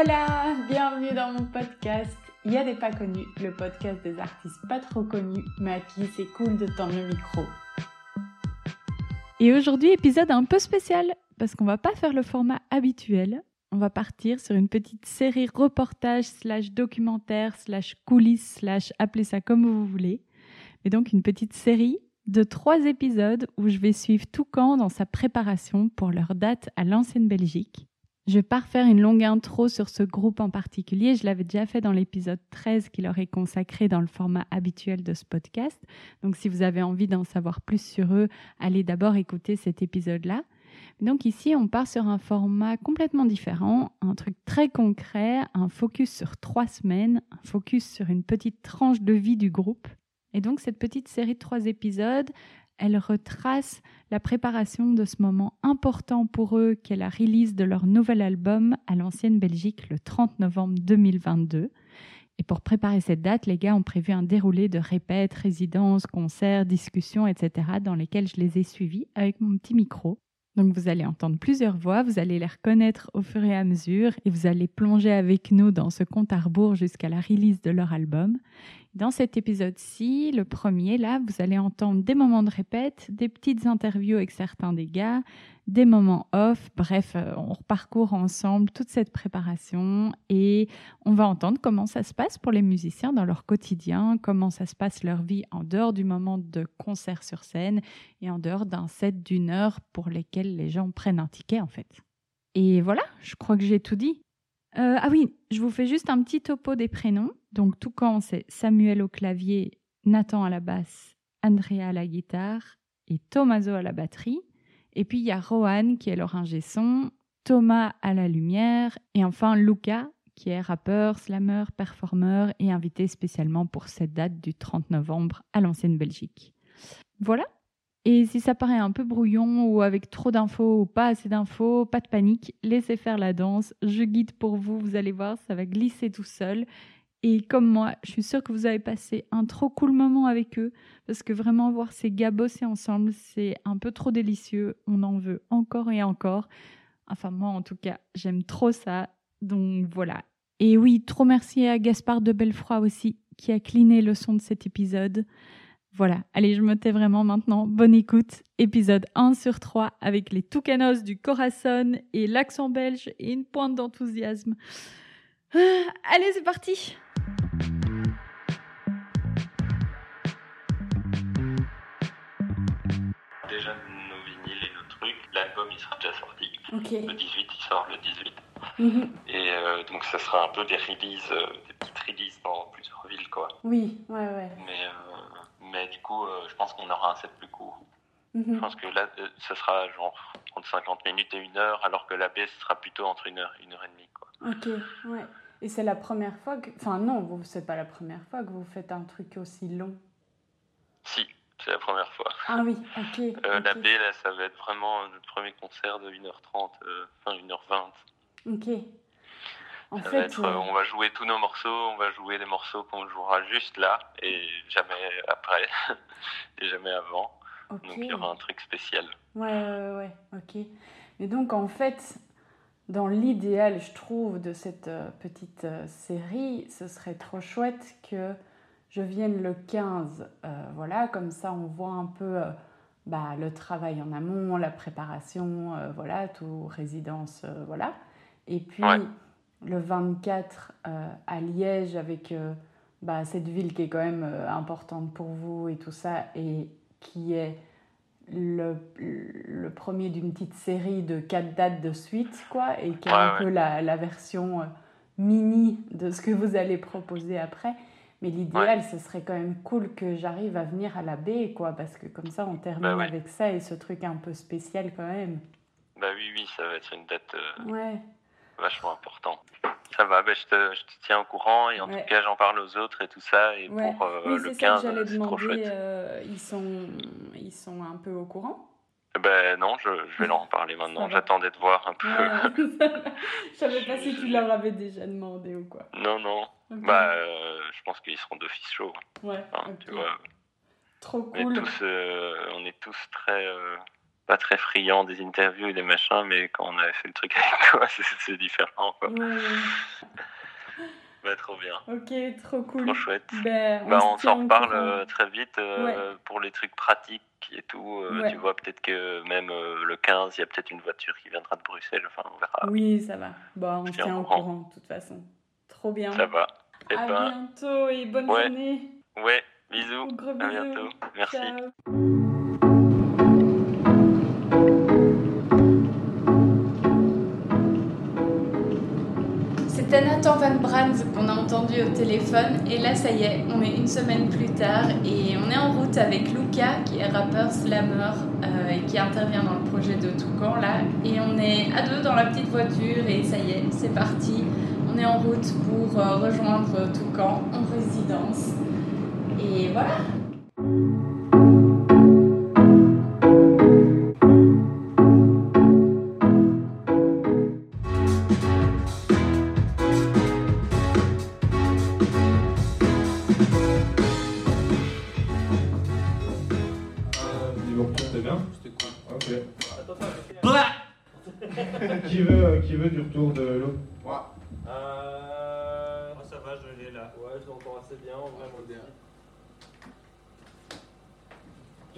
Hola, bienvenue dans mon podcast. Il y a des pas connus, le podcast des artistes pas trop connus, mais à qui c'est cool de tendre le micro. Et aujourd'hui, épisode un peu spécial, parce qu'on va pas faire le format habituel. On va partir sur une petite série reportage slash documentaire slash coulisses slash appelez ça comme vous voulez. Mais donc une petite série de trois épisodes où je vais suivre Toucan dans sa préparation pour leur date à l'ancienne Belgique. Je vais pas refaire une longue intro sur ce groupe en particulier. Je l'avais déjà fait dans l'épisode 13 qui leur est consacré dans le format habituel de ce podcast. Donc, si vous avez envie d'en savoir plus sur eux, allez d'abord écouter cet épisode-là. Donc ici, on part sur un format complètement différent, un truc très concret, un focus sur trois semaines, un focus sur une petite tranche de vie du groupe. Et donc cette petite série de trois épisodes, elle retrace la préparation de ce moment important pour eux qu'est la release de leur nouvel album à l'ancienne Belgique le 30 novembre 2022. Et pour préparer cette date, les gars ont prévu un déroulé de répètes, résidences, concerts, discussions, etc., dans lesquels je les ai suivis avec mon petit micro. Donc vous allez entendre plusieurs voix, vous allez les reconnaître au fur et à mesure et vous allez plonger avec nous dans ce compte à rebours jusqu'à la release de leur album. Dans cet épisode-ci, le premier, là, vous allez entendre des moments de répète, des petites interviews avec certains des gars, des moments off. Bref, euh, on reparcourt ensemble toute cette préparation et on va entendre comment ça se passe pour les musiciens dans leur quotidien, comment ça se passe leur vie en dehors du moment de concert sur scène et en dehors d'un set d'une heure pour lesquels les gens prennent un ticket en fait. Et voilà, je crois que j'ai tout dit. Euh, ah oui, je vous fais juste un petit topo des prénoms. Donc, Toucan, c'est Samuel au clavier, Nathan à la basse, Andrea à la guitare et Tomaso à la batterie. Et puis, il y a Rohan qui est leur ingé son, Thomas à la lumière et enfin Luca qui est rappeur, slammer, performeur et invité spécialement pour cette date du 30 novembre à l'ancienne Belgique. Voilà, et si ça paraît un peu brouillon ou avec trop d'infos ou pas assez d'infos, pas de panique, laissez faire la danse. Je guide pour vous, vous allez voir, ça va glisser tout seul. Et comme moi, je suis sûre que vous avez passé un trop cool moment avec eux, parce que vraiment voir ces gars bosser ensemble, c'est un peu trop délicieux. On en veut encore et encore. Enfin, moi en tout cas, j'aime trop ça. Donc voilà. Et oui, trop merci à Gaspard de Belfroy aussi, qui a cliné le son de cet épisode. Voilà, allez, je me tais vraiment maintenant. Bonne écoute. Épisode 1 sur 3 avec les Toucanos du Corazon et l'accent belge et une pointe d'enthousiasme. Ah, allez, c'est parti. Déjà nos vinyles et nos trucs, l'album il sera déjà sorti. Le 18 il sort le 18. Mhm. Et euh, donc ça sera un peu des releases, euh, des petites releases dans plusieurs villes quoi. Oui, ouais, ouais. Mais, euh, mais du coup euh, je pense qu'on aura un set plus court. Je Mhm. pense que là euh, ça sera genre entre 50 minutes et une heure alors que la baisse sera plutôt entre une heure et une heure et demie quoi. Ok, ouais. Et c'est la première fois que. Enfin, non, c'est pas la première fois que vous faites un truc aussi long. Si, c'est la première fois. Ah oui, ok. Euh, La. B là ça va être vraiment notre premier concert de 1h30, euh, enfin 1h20. Ok. En Ça va fait, être, euh, euh, on va jouer tous nos morceaux, on va jouer des morceaux qu'on jouera juste là et jamais après et jamais avant. Donc il y aura un truc spécial. Ouais, ouais, ouais, ok. Et donc, en fait, dans l'idéal, je trouve, de cette euh, petite série, ce serait trop chouette que je vienne le 15. euh, voilà, comme ça, on voit un peu euh, bah, le travail en amont, la préparation, euh, voilà, tout résidence, voilà. Et puis, Ouais. Le 24 euh, à Liège, avec euh, bah, cette ville qui est quand même euh, importante pour vous et tout ça, et qui est le, le premier d'une petite série de quatre dates de suite, quoi, et qui est Ouais, un ouais. peu la, la version mini de ce que vous allez proposer après. Mais l'idéal, ce serait quand même cool que j'arrive à venir à la baie, quoi, parce que comme ça, on termine Bah avec ça et ce truc un peu spécial quand même. Bah oui, oui, ça va être une date Ouais, vachement importante. Ça va, bah, je, te, je te tiens au courant et en Ouais. tout cas, j'en parle aux autres et tout ça. Et ouais. pour euh, oui, le c'est 15, ça que j'allais c'est trop chouette. euh, ils, sont, ils sont un peu au courant? Ben non, je, je vais leur en parler maintenant. J'attendais de voir un peu. Ouais. Je savais pas si tu leur avais déjà demandé ou quoi. non, non. Bah, euh, je pense qu'ils seront d'office chauds. ouais, hein, ok. tu vois. Trop On est cool. tous, on est tous très, pas très friands des interviews et des machins, mais quand on avait fait le truc avec toi, c'est- différent. Quoi. Ouais. Bah, trop bien, Ok, trop cool. trop chouette. Ben, Bah, on s'en reparle euh, très vite euh, pour les trucs pratiques et tout. euh, Ouais. Tu vois, peut-être que même le 15, il y a peut-être une voiture qui viendra de Bruxelles. Enfin, on verra. Oui, ça va. Bon, on se tiens tient au courant. courant, de toute façon. Trop bien. Ça va. Et à ben, bientôt et bonne Ouais. journée. ouais, bisous. Gros À bientôt. Merci. Ciao. C'était Nathan Van Brandt qu'on a entendu au téléphone et là ça y est, on est une semaine plus tard et on est en route avec Luca qui est rappeur slammer euh, et qui intervient dans le projet de Toucan là et on est à deux dans la petite voiture et ça y est, c'est parti. On est en route pour euh, rejoindre Toucan en résidence et voilà.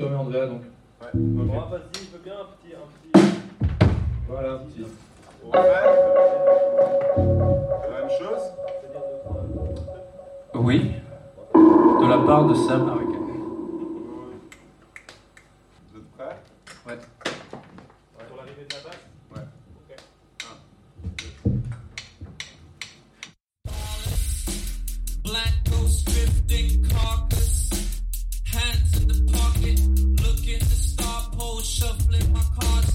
Tom et Andrea donc. Ouais. Ok. Bon, vas-y, je veux bien un petit... Un petit... Voilà, petit. On fait la même chose c'est-à-dire de prendre- Oui, de la part de Sam Harrigan. Vous êtes prêts Pour l'arrivée de la basse Ouais. Ok. Black ghost drifting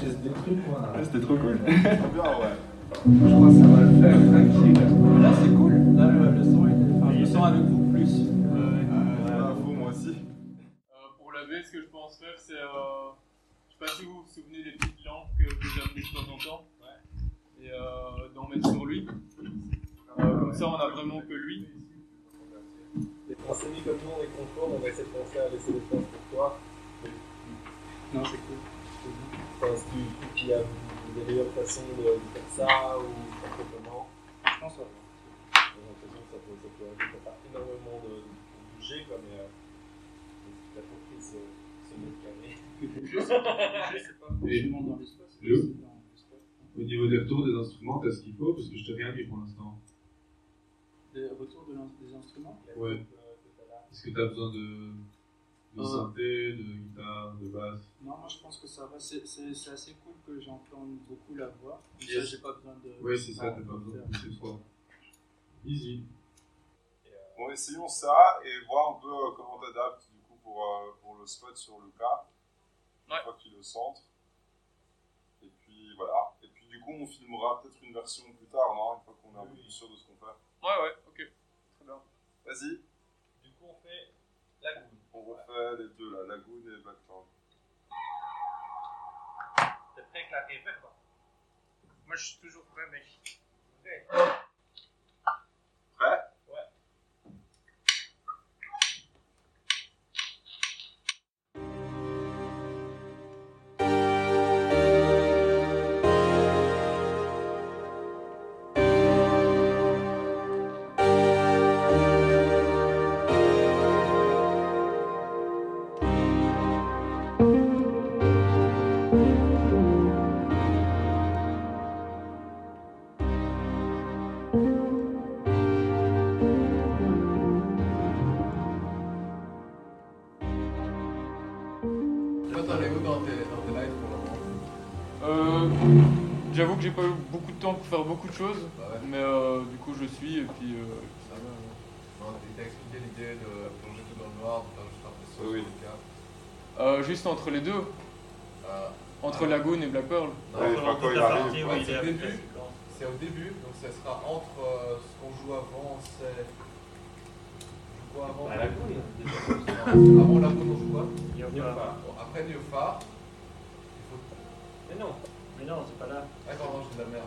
Je teste des trucs moi. C'était trop cool. Trop bien, ouais. Je crois que ça va le faire, tranquille. Là, c'est cool. Là, le, le son, est... enfin, je le sens avec vous plus. Euh, vous, moi aussi. Euh, pour la baie, ce que je pense faire, c'est. Euh, je sais pas si vous vous souvenez des petites lampes que, j'ai amenées de temps en temps. Et euh, d'en mettre sur lui. Euh, comme ça, on a vraiment que lui. Les Français mis comme nous, on est confort, on va essayer de penser à laisser des places pour toi. Non, c'est cool. Enfin, si tu trouves qu'il y a des meilleures façons de faire ça ou pas comment? Je pense ouais. J'ai l'impression que ça peut, ça peut ça pas énormément de, de bouger, quoi, mais, euh, mais si tu as compris ce, ce mètre carré. Je sais pas. Demande dans l'espace. C'est. Au niveau des retours des instruments, t'as ce qu'il faut? Parce que je t'ai rien dit pour l'instant. Des retours des instruments? Ouais. Est-ce que t'as besoin de, de Euh. synthé, de guitare, de basse Non, moi je pense que ça va. C'est c'est- c'est assez cool que j'entende beaucoup la voix. Yes. j'ai pas besoin de. Oui, c'est ça, t'as pas besoin de pousser trop. Easy. Bon, essayons ça et voir un peu euh, comment t'adaptes du coup pour, euh, pour le spot sur Lucas. Une Ouais. fois que tu le centres. Et puis voilà. Et puis du coup, on filmera peut-être une version plus tard, non? Une fois qu'on est un peu plus sûr de ce qu'on fait. Ouais, ouais, ok. Très bien. Vas-y, Du coup, on fait la goûte. On refait les deux là, Lagoon et Blackthorn. T'es prêt avec la reverb Moi, je suis toujours prêt. Prêt Prêt j'avoue que j'ai pas eu beaucoup de temps pour faire beaucoup de choses, Bah ouais. mais euh, du coup je suis et puis euh, ça va. ouais. Non, il t'a expliqué l'idée de plonger tout dans le noir, de faire juste l'impression Oui, oui. cas. Euh, juste entre les deux, Euh, entre Lagoon et Black Pearl. non, Ouais, c'est enfin, quand il arrive, ouais, c'est au début. C'est au début, donc ça sera entre euh, ce qu'on joue avant, c'est. On joue avant À la cool. Non, Avant la on joue quoi? Après Néophar. Mais non, mais non, c'est pas là. Attends, non, j'ai de la merde.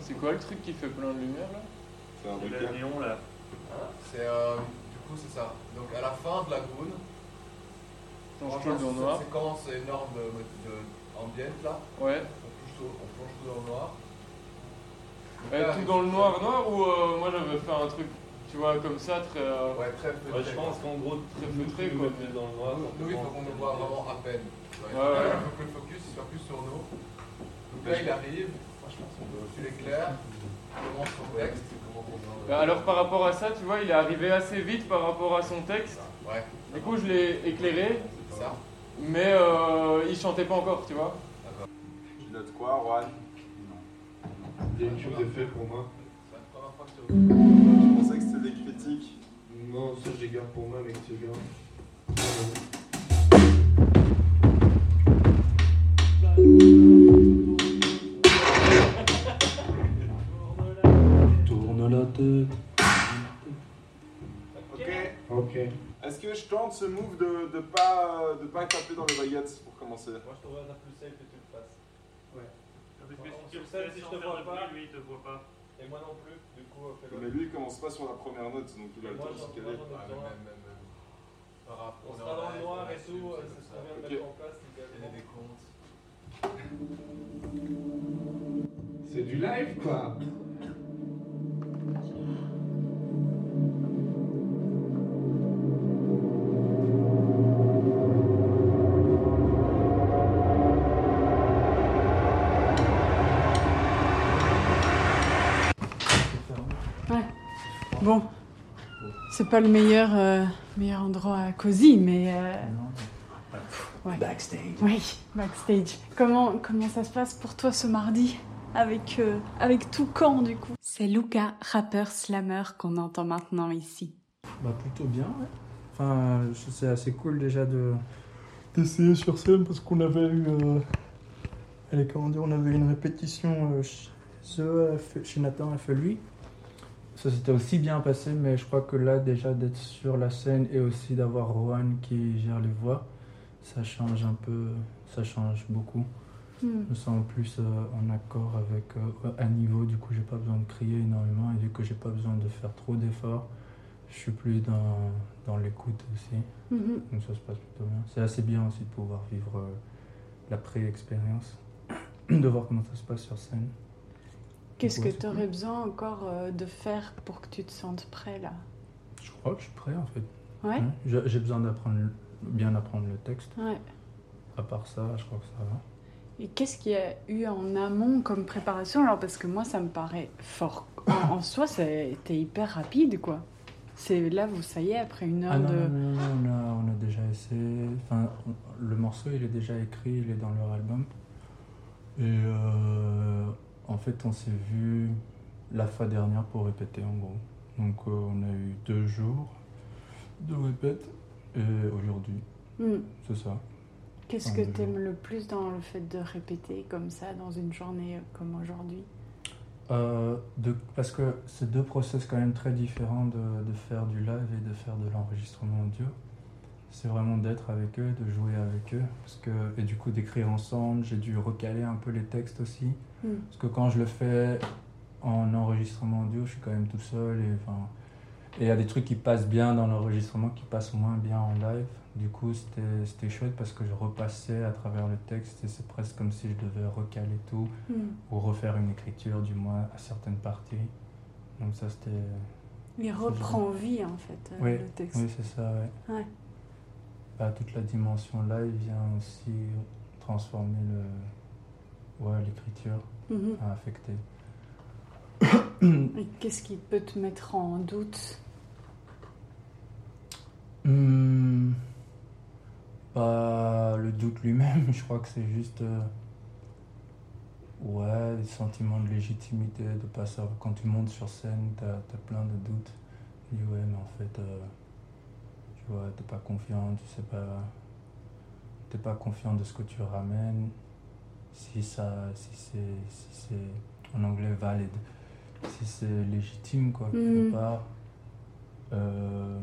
C'est quoi le truc qui fait plein de lumière là? C'est un le néon là. Hein? C'est. euh, du coup, c'est ça. Donc à la fin de la Change franchement, tout dans le cette noir. séquence énorme de, de là, Ouais. on, touche tout- on plonge tout dans le noir. Donc là, tout dans le noir noir ou euh, moi j'avais fait un truc, tu vois, comme ça, très. euh, Ouais, très peu. Ouais, je pense qu'en gros, Très feutré, quoi, dans le noir. Nous, il faut qu'on nous voit vraiment à peine. Ouais, Ouais, ouais. Il faut que le focus soit plus sur nous. Donc là, il arrive, tu l'éclaires, tu commences son texte. Bah, alors par rapport à ça, tu vois, il est arrivé assez vite par rapport à son texte. Ouais, Du coup, je l'ai éclairé, c'est ça. mais euh, il chantait pas encore, tu vois. Tu notes quoi, Juan? Il y a quelque chose de fait pour moi. C'est la première fois que tu Je pensais que c'était des critiques. Non, ça je les garde pour moi, mec, c'est bien. Tourne la tête. Ok. Ok. Est-ce que je tente ce move de, de pas de pas taper dans les baguettes pour commencer? Moi, je trouverais ça plus safe que tu le fasses. Ouais. Parce que si tu le fais, si je te vois pas, lui, il te voit pas. Et moi non plus, du coup, fais-le. Mais lui il commence pas sur la première note, donc il a le temps de se caler. Ah, On sera dans le noir et tout, ça, c'est ce qu'on vient de mettre en place. Il y a des comptes. C'est du live quoi. Bon, c'est pas le meilleur, euh, meilleur endroit à cosy, mais. euh, ouais. Backstage. Oui, backstage. Comment, comment ça se passe pour toi ce mardi avec, euh, avec tout camp du coup? C'est Luca, rappeur slammer qu'on entend maintenant ici. Bah plutôt bien, ouais. Enfin, je- c'est assez cool déjà de d'essayer sur scène parce qu'on avait eu, euh, allez, comment dire, on avait une répétition euh, chez chez Nathan à Felui. Ça s'était aussi bien passé, mais je crois que là déjà d'être sur la scène et aussi d'avoir Rohan qui gère les voix, ça change un peu, ça change beaucoup. Je me sens plus euh, en accord avec euh, à niveau, du coup j'ai pas besoin de crier énormément et vu que j'ai pas besoin de faire trop d'efforts, je suis plus dans, dans l'écoute aussi. Mhm. Donc ça se passe plutôt bien. C'est assez bien aussi de pouvoir vivre euh, la pré-expérience, de voir comment ça se passe sur scène. Qu'est-ce que tu aurais cool. besoin encore euh, de faire pour que tu te sentes prêt là? Je crois que je suis prêt en fait. Ouais? J'ai besoin d'apprendre, bien apprendre le texte. Ouais. À part ça, je crois que ça va. Et qu'est-ce qu'il y a eu en amont comme préparation alors? Parce que moi, ça me paraît fort. En, en soi, c'était hyper rapide, quoi. C'est là, vous, ça y est, après une heure Ah non, de. non, non, on, a, on a déjà essayé. Enfin, on- le morceau, il est déjà écrit, il est dans leur album. Et euh, en fait, on s'est vu la fois dernière pour répéter, en gros. Donc, euh, on a eu deux jours de répète. Et aujourd'hui, Hmm. c'est ça. Qu'est-ce Enfin, que deux t'aimes le plus dans le fait de répéter comme ça dans une journée euh, comme aujourd'hui? Euh, de, parce que c'est deux process quand même très différents de, de faire du live et de faire de l'enregistrement audio. C'est vraiment d'être avec eux, de jouer avec eux. Parce que, et du coup d'écrire ensemble, j'ai dû recaler un peu les textes aussi. Mm. Parce que quand je le fais en enregistrement audio, je suis quand même tout seul. Et enfin, et il y a des trucs qui passent bien dans l'enregistrement, qui passent moins bien en live. Du coup, c'était chouette parce que je repassais à travers le texte et c'est presque comme si je devais recaler tout Hmm. ou refaire une écriture du moins à certaines parties. Donc ça c'était... Il reprend vie, en fait, euh, oui, le texte. oui c'est ça, ouais. Ouais. Bah, toute la dimension live vient aussi transformer le... ouais, l'écriture, Mhm. à affecter. Et qu'est-ce qui peut te mettre en doute bah, le doute lui-même, je crois que c'est juste... euh, Ouais, le sentiment de légitimité, de pas savoir. Quand tu montes sur scène, t'as as plein de doutes. Tu dis, ouais, mais en fait, euh, tu vois, t'es pas confiant, tu sais pas. T'es pas confiant de ce que tu ramènes. Si ça. Si c'est. Si c'est. En anglais, valide. Si c'est légitime, quoi, quelque Mhm. part. Euh,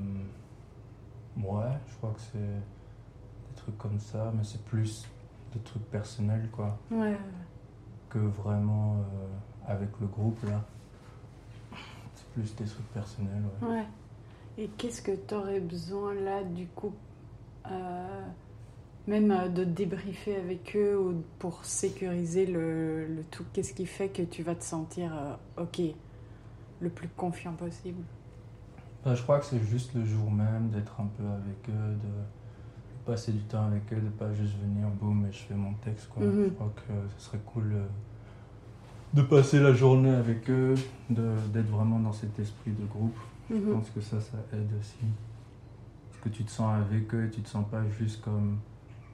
ouais, je crois que c'est des trucs comme ça, mais c'est plus des trucs personnels, quoi Ouais. que vraiment euh, avec le groupe là. C'est plus des trucs personnels, ouais. Ouais. Et qu'est-ce que tu aurais besoin là, du coup, euh, même euh, de débriefer avec eux ou pour sécuriser le, le tout Qu'est-ce qui fait que tu vas te sentir euh, ok, le plus confiant possible? Bah, je crois que c'est juste le jour même d'être un peu avec eux, de passer du temps avec eux, de pas juste venir, boum, et je fais mon texte, quoi. Mhm. Je crois que ce serait cool euh, de passer la journée avec eux, d'être vraiment dans cet esprit de groupe. Je Mhm. pense que ça, ça aide aussi. Parce que tu te sens avec eux et tu te sens pas juste comme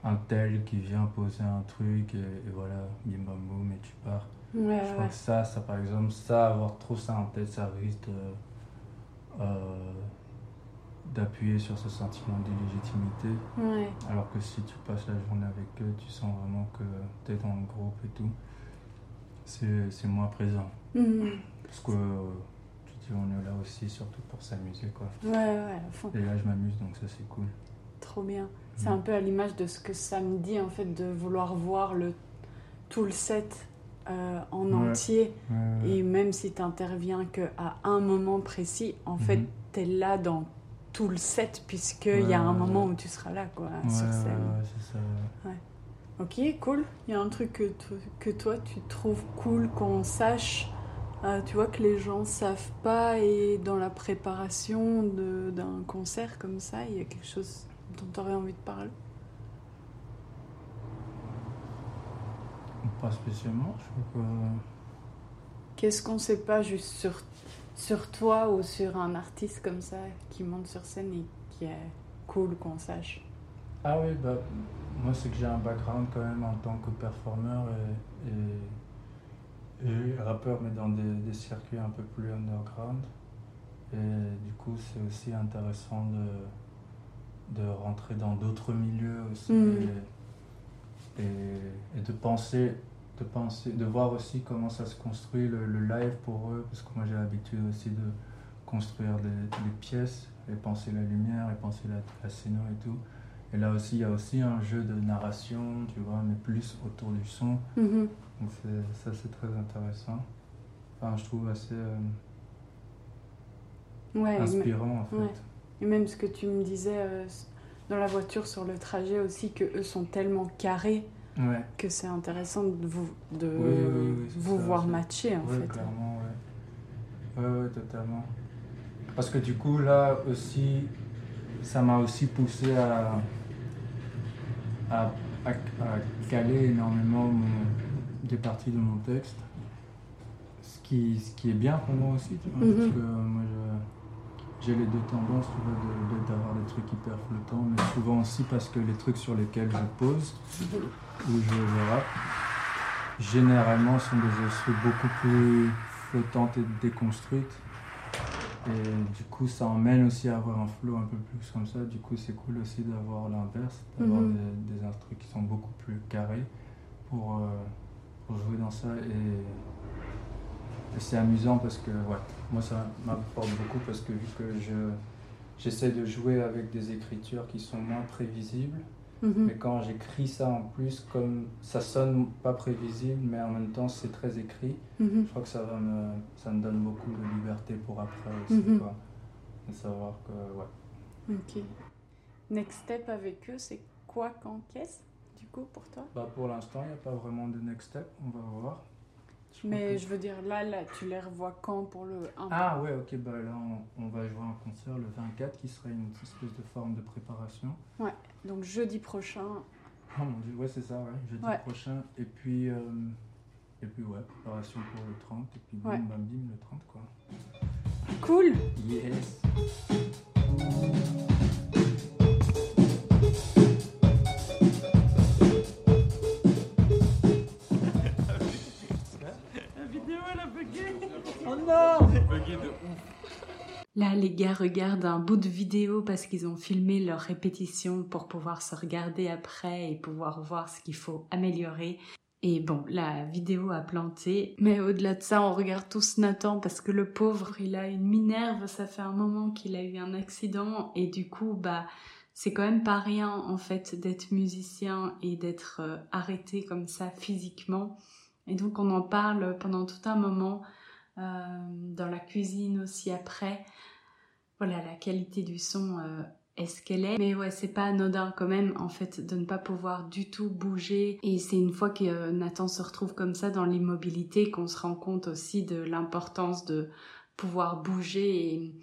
un tel qui vient poser un truc et, et voilà, bim bam boum, et tu pars. Ouais, je crois ouais. que ça, ça par exemple, ça, avoir trop ça en tête, ça risque de, euh, d'appuyer sur ce sentiment d'illégitimité. Ouais. Alors que si tu passes la journée avec eux, tu sens vraiment que tu es dans le groupe et tout. C'est, c'est moins présent. Mhm. Parce que tu dis, on est là aussi surtout pour s'amuser quoi. Ouais, ouais, à fond. Et là, je m'amuse donc ça c'est cool. Trop bien. C'est un peu à l'image de ce que ça me dit en fait de vouloir voir le, tout le set euh, en Ouais. entier. Ouais, ouais. Et même si tu n'interviens qu'à un moment précis, en fait, Mhm. tu es là dans tout le set puisqu'il y a un moment où tu seras là quoi, sur scène. ouais, c'est ça. Ok, cool. Il y a un truc que, que toi tu trouves cool qu'on sache. euh, tu vois que les gens savent pas et dans la préparation de- d'un concert comme ça, il y a quelque chose dont tu aurais envie de parler. Pas spécialement, je crois que. Qu'est-ce qu'on sait pas juste sur, sur toi ou sur un artiste comme ça qui monte sur scène et qui est cool qu'on sache? Ah oui, bah, moi c'est que j'ai un background quand même en tant que performeur et, et, et rappeur, mais dans des, des circuits un peu plus underground. Et du coup, c'est aussi intéressant de, de rentrer dans d'autres milieux aussi Mhm. et, et, et de penser. De, penser, de voir aussi comment ça se construit le, le live pour eux, parce que moi j'ai l'habitude aussi de construire des, des pièces et penser la lumière et penser la, la scéno et tout. Et là aussi, il y a aussi un jeu de narration, tu vois, mais plus autour du son. Mhm. Donc ça, c'est très intéressant. Enfin, je trouve assez euh, Ouais, inspirant, en fait. ouais. Et même ce que tu me disais euh, dans la voiture sur le trajet aussi, que eux sont tellement carrés Ouais. que c'est intéressant de vous, de Oui, oui, oui, c'est vous ça, voir matcher en fait. clairement, ouais. Ouais, ouais, totalement. Parce que du coup, là aussi, ça m'a aussi poussé à, à, à- à caler énormément mon- des parties de mon texte. Ce qui, ce qui est bien pour moi aussi, tu vois, Mhm. parce que moi, je- j'ai les deux tendances, de- de- d'avoir des trucs hyper flottants, mais souvent aussi parce que les trucs sur lesquels je pose, où je rappe, généralement sont des trucs beaucoup plus flottantes et déconstruites. Et du coup, ça emmène aussi à avoir un flow un peu plus comme ça. Du coup, c'est cool aussi d'avoir l'inverse, d'avoir Mhm. des, des instruments qui sont beaucoup plus carrés pour, euh, pour jouer dans ça. Et c'est amusant parce que, ouais, moi, ça m'apporte beaucoup parce que vu que je, j'essaie de jouer avec des écritures qui sont moins prévisibles, Mhm. mais quand j'écris ça en plus, comme ça sonne pas prévisible, mais en même temps c'est très écrit, Mhm. je crois que ça, va me, ça me donne beaucoup de liberté pour après aussi. Mhm. Quoi. De savoir que, ouais. Ok. Next step avec eux, c'est quoi quand qu'est-ce du coup pour toi? Bah, pour l'instant, il n'y a pas vraiment de next step, on va voir. Mais je veux dire, là, là, tu les revois quand pour le 1 Ah ouais, ok, bah là on, on va jouer un concert le 24 qui serait une espèce de forme de préparation. Ouais, donc jeudi prochain. Oh mon dieu, ouais, c'est ça, ouais, jeudi Ouais. prochain. Et puis, euh, et puis, ouais, préparation pour le 30, et puis bim, Ouais. bam, bim, le 30, quoi. Cool Yes! Là, les gars regardent un bout de vidéo parce qu'ils ont filmé leur répétition pour pouvoir se regarder après et pouvoir voir ce qu'il faut améliorer. Et bon, la vidéo a planté. Mais au-delà de ça, on regarde tous Nathan parce que le pauvre, il a une minerve. Ça fait un moment qu'il a eu un accident et du coup, bah, c'est quand même pas rien en fait d'être musicien et d'être euh, arrêté comme ça physiquement. Et donc on en parle pendant tout un moment euh, dans la cuisine aussi après. Voilà, la qualité du son euh, est ce qu'elle est? Mais ouais, c'est pas anodin quand même en fait de ne pas pouvoir du tout bouger. Et c'est une fois que euh, Nathan se retrouve comme ça dans l'immobilité qu'on se rend compte aussi de l'importance de pouvoir bouger et,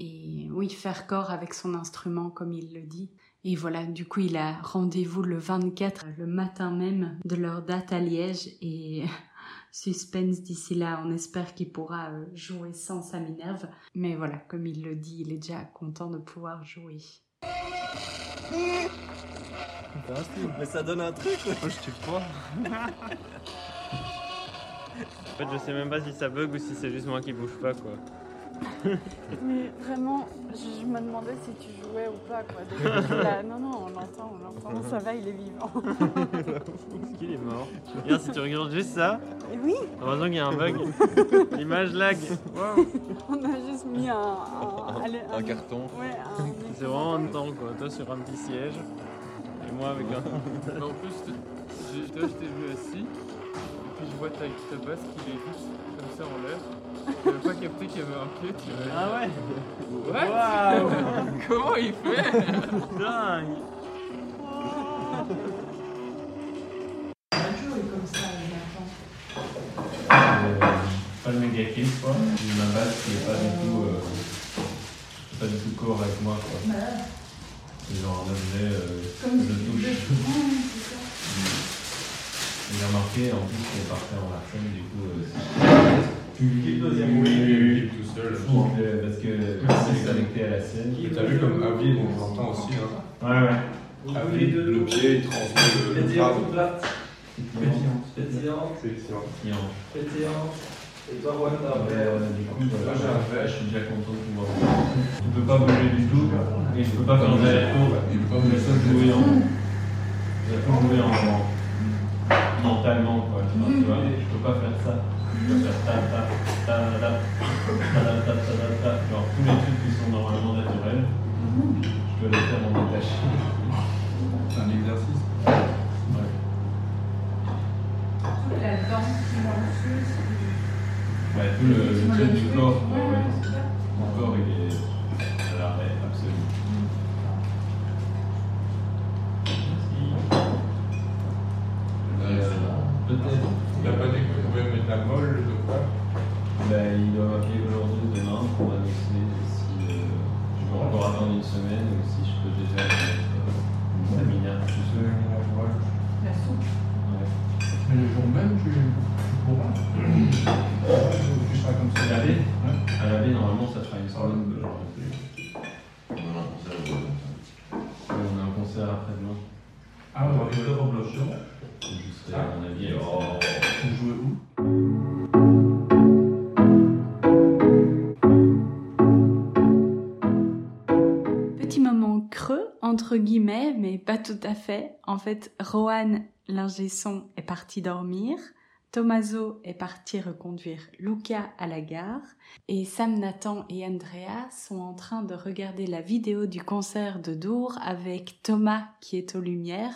et oui, faire corps avec son instrument comme il le dit. Et voilà, du coup, il a rendez-vous le 24, le matin même de leur date à Liège et suspense d'ici là. On espère qu'il pourra euh, jouer sans sa Minerve. Mais voilà, comme il le dit, il est déjà content de pouvoir jouer. Mais ça donne un truc Moi, je tue pas. en fait, je sais même pas si ça bug ou si c'est juste moi qui bouge pas, quoi. Mais vraiment, je, je me demandais si tu jouais ou pas. Quoi. Là, non, non, on l'entend, on l'entend, ça va, il est vivant. Est-ce qu'il est mort? Regarde, si tu regardes juste ça, Et oui, heureusement qu'il y a un bug. L'image lag. On a juste mis un, un, allez, Un carton. Ouais, C'est vraiment en temps, quoi. Toi sur un petit siège, et moi avec un. Mais en plus, toi, je t'ai vu assis, et puis je vois ta, ta basse qui est juste comme ça en l'air. J'avais pas capté qu'il y avait un pied. tu vois. Ah ouais What? Waouh Comment il fait? Dingue pas le méga kill quoi. J'ai ma basse qui est pas du tout euh, pas du tout corps avec moi quoi. C'est genre un objet euh, que je touche. J'ai remarqué en plus qu'il est parfait en Larsen du coup euh, tu kill le deuxième Oui, oui, oui, tout seul. Je trouve que- parce que c'est connecté à la scène. T'as vu comme Avi, on l'entend aussi. Hein. Ouais ouais. Avi, le pied, il transmet le, grave. Pétillant. Pétillant. Pétillant. Et toi, Wanda euh, du coup, Moi, j'ai je suis déjà content de pouvoir. Tu peux pas bouger du tout et je peux pas faire d'aller-retour. Il peut pas Je peux jouer en. Je peux jouer en. mentalement quoi. Tu vois, tu vois, je peux pas faire ça. Alors, tous les trucs qui sont normalement naturels, je dois les faire en détaché. C'est un exercice Ouais. toute La danse qui va dessus, c'est. Ouais, bah, tout le, le, le, du corps. Mon corps, il est. Alors, ouais. À la baie normalement, ça sera une soirée de. On a un concert après-demain. On a un concert après-demain. Ah, on va arriver au Roblochon. Je serai, à mon avis, jouez où Petit moment creux, entre guillemets, mais pas tout à fait. En fait, Rohan, l'ingé son, est parti dormir. Tommaso est parti reconduire Luca à la gare. Et Sam, Nathan et Andrea sont en train de regarder la vidéo du concert de Dour avec Thomas qui est aux lumières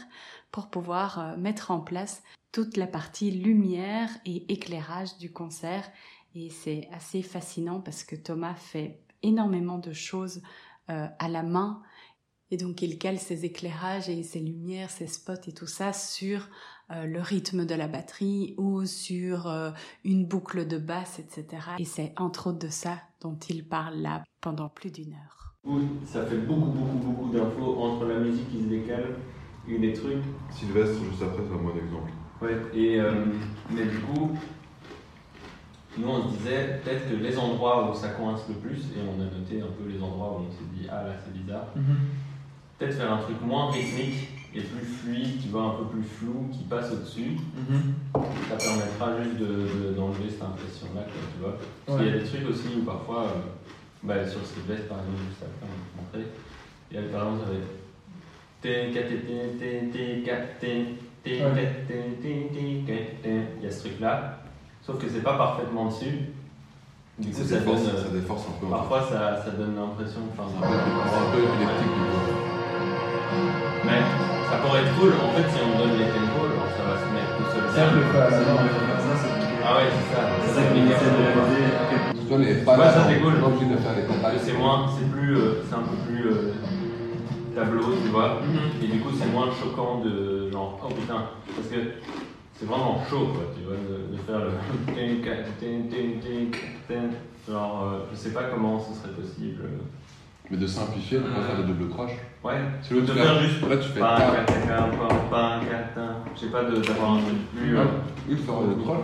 pour pouvoir euh, mettre en place toute la partie lumière et éclairage du concert. Et c'est assez fascinant parce que Thomas fait énormément de choses euh, à la main. Et donc il cale ses éclairages et ses lumières, ses spots et tout ça sur euh, le rythme de la batterie ou sur euh, une boucle de basse, etc. Et c'est entre autres de ça dont il parle là pendant plus d'une heure. ça fait beaucoup, beaucoup, beaucoup d'infos entre la musique qui se décale et des trucs. Sylvestre, juste après, c'est un bon exemple. Ouais, et, euh, mais du coup, nous on se disait peut-être que les endroits où ça coince le plus, et on a noté un peu les endroits où on s'est dit ah là c'est bizarre, peut-être faire un truc moins rythmique est plus fluide, tu vois, un peu plus flou, qui passe au-dessus. Ça permettra juste de- de- d'enlever cette impression-là, tu vois. Parce qu'il y a des trucs aussi où parfois, euh, bah, sur Sylvestre par exemple, juste après, on va te montrer, il y a par exemple, ça va être. Il y a ce truc-là, sauf que c'est pas parfaitement dessus. Du coup, Ça déforce- donne. ça déforce un peu, Parfois, ça, ça donne l'impression. Enfin, un peu- un peu épileptique, du coup. Mais ça pourrait être cool, en fait, si on donne les tempos, alors ça va se mettre tout seul. Ça, le C'est c'est compliqué. Ah ouais, c'est ça. C'est ça qui essaie de réaliser à quel Tu vois, les Ouais, pas ça c'est cool. pas obligé de faire les contacts. C'est moins, c'est plus, euh, c'est un peu plus euh, tableau, tu vois. Et du coup, c'est moins choquant de genre, oh putain, parce que c'est vraiment chaud, quoi, tu vois, de, de faire le. Genre, euh, je sais pas comment ce serait possible. Euh. Mais de simplifier, de pas faire de double crash. Ouais, l'autre de tu faire juste Là, tu fais pas, ta- ca, ca, ca, pa, pa, ca, ta. Je sais pas, de- d'avoir un truc plus. euh, Oui, de faire un double crash.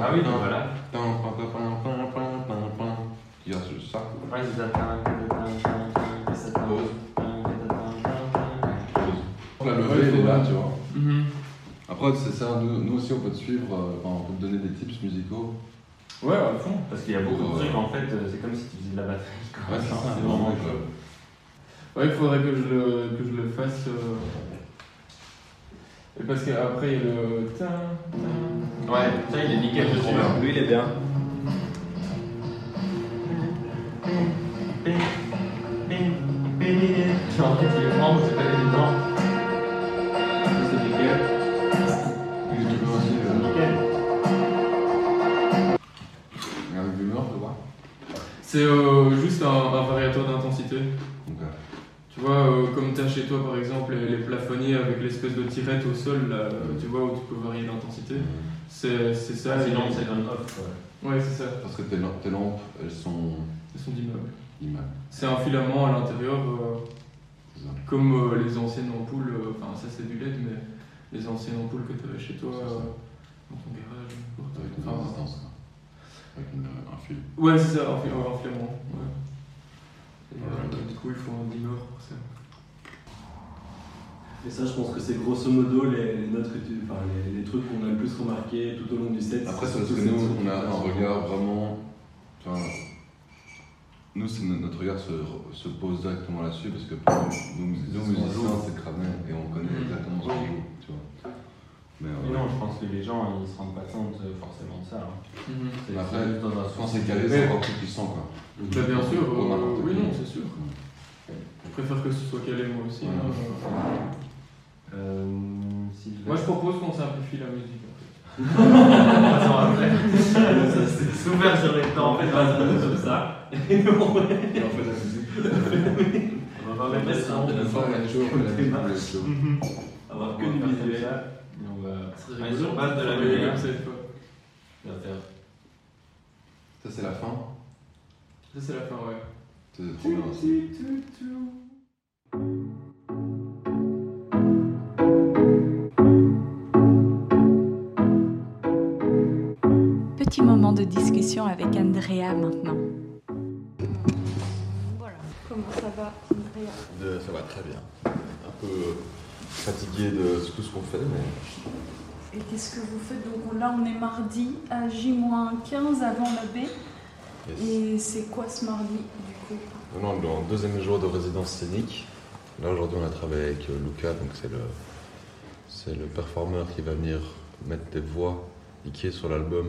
Ah oui, donc voilà. Il y a juste ça. Ouais, c'est ça. La levée, elle est là, tu vois. Mhm. Après, c'est ça, nous, nous aussi, on peut te suivre, euh, enfin, on peut te donner des tips musicaux. Ouais, à fond. Parce qu'il y a beaucoup de euh, trucs, en fait, euh, c'est comme si tu faisais de la batterie. quoi. Ouais, c'est vraiment, cool. Ouais, il faudrait que je le, que je le fasse. euh, Et parce qu'après, il y a le. Ouais, ça, il est nickel dessus. Lui, il est bien. Chez toi par exemple les, les plafonniers avec l'espèce de tirette au sol, là, euh, tu vois, où tu peux varier l'intensité. C'est c'est ça. Ah, et- sinon, c'est on off. Ouais, c'est ça. Parce que tes, lam- tes lampes, elles sont. Elles sont. Immeubles. C'est un filament à l'intérieur, euh, C'est comme euh, les anciennes ampoules, euh, enfin ça c'est du LED, mais les anciennes ampoules que tu avais chez toi C'est euh, dans ton garage. Avec une Enfin, résistance, quoi. Avec une, euh, un fil. Ouais, c'est ça, un, fi- un filament. Ouais. Et, euh, du coup, il faut un dimmer pour ça. Et ça, je pense que c'est grosso modo les, les notes que tu. Enfin, les, les trucs qu'on a le plus remarqué tout au long du set. Après, c'est parce que nous, on a un regard vraiment. Enfin, nous, notre regard se, se pose directement là-dessus parce que nous, nous, musiciens, c'est cramé et on connaît Mhm. exactement ce qu'on joue, tu vois. Mais, euh, Mais non, je pense que les gens, ils se rendent pas compte euh, forcément de ça. hein. Mhm. C'est Mais après, c'est juste dans un c'est calé, c'est encore plus puissant, quoi. Bah, bien sûr, euh, oui, non, c'est sûr. Je préfère que ce soit calé moi aussi. Ouais. hein. Euh, Moi je propose qu'on simplifie la musique. en fait. Attends, après. Ça, c'est super sur les temps. En fait, on va se mettre comme ça. Et nous, on on fait de la musique. on va pas mettre ça. On va faire la show, on va la musique, on va la show. On va avoir que du visuel. Et on va. Rigolo. sur base de la musique. comme cette fois. On va faire. Ça, c'est la fin. Ça c'est la fin, ouais. C'est trop bien aussi. Petit moment de discussion avec Andrea maintenant. Voilà. Comment ça va, Andrea? De- ça va très bien. Un peu euh, fatigué de tout ce qu'on fait, mais Et qu'est-ce que vous faites? Donc là, on est mardi à J-15 avant la baie. Yes. Et c'est quoi ce mardi du coup? Non, non, dans le deuxième jour de résidence scénique. Là aujourd'hui on a travaillé avec euh, Luca, donc c'est le, c'est le performeur qui va venir mettre des voix et qui est sur l'album.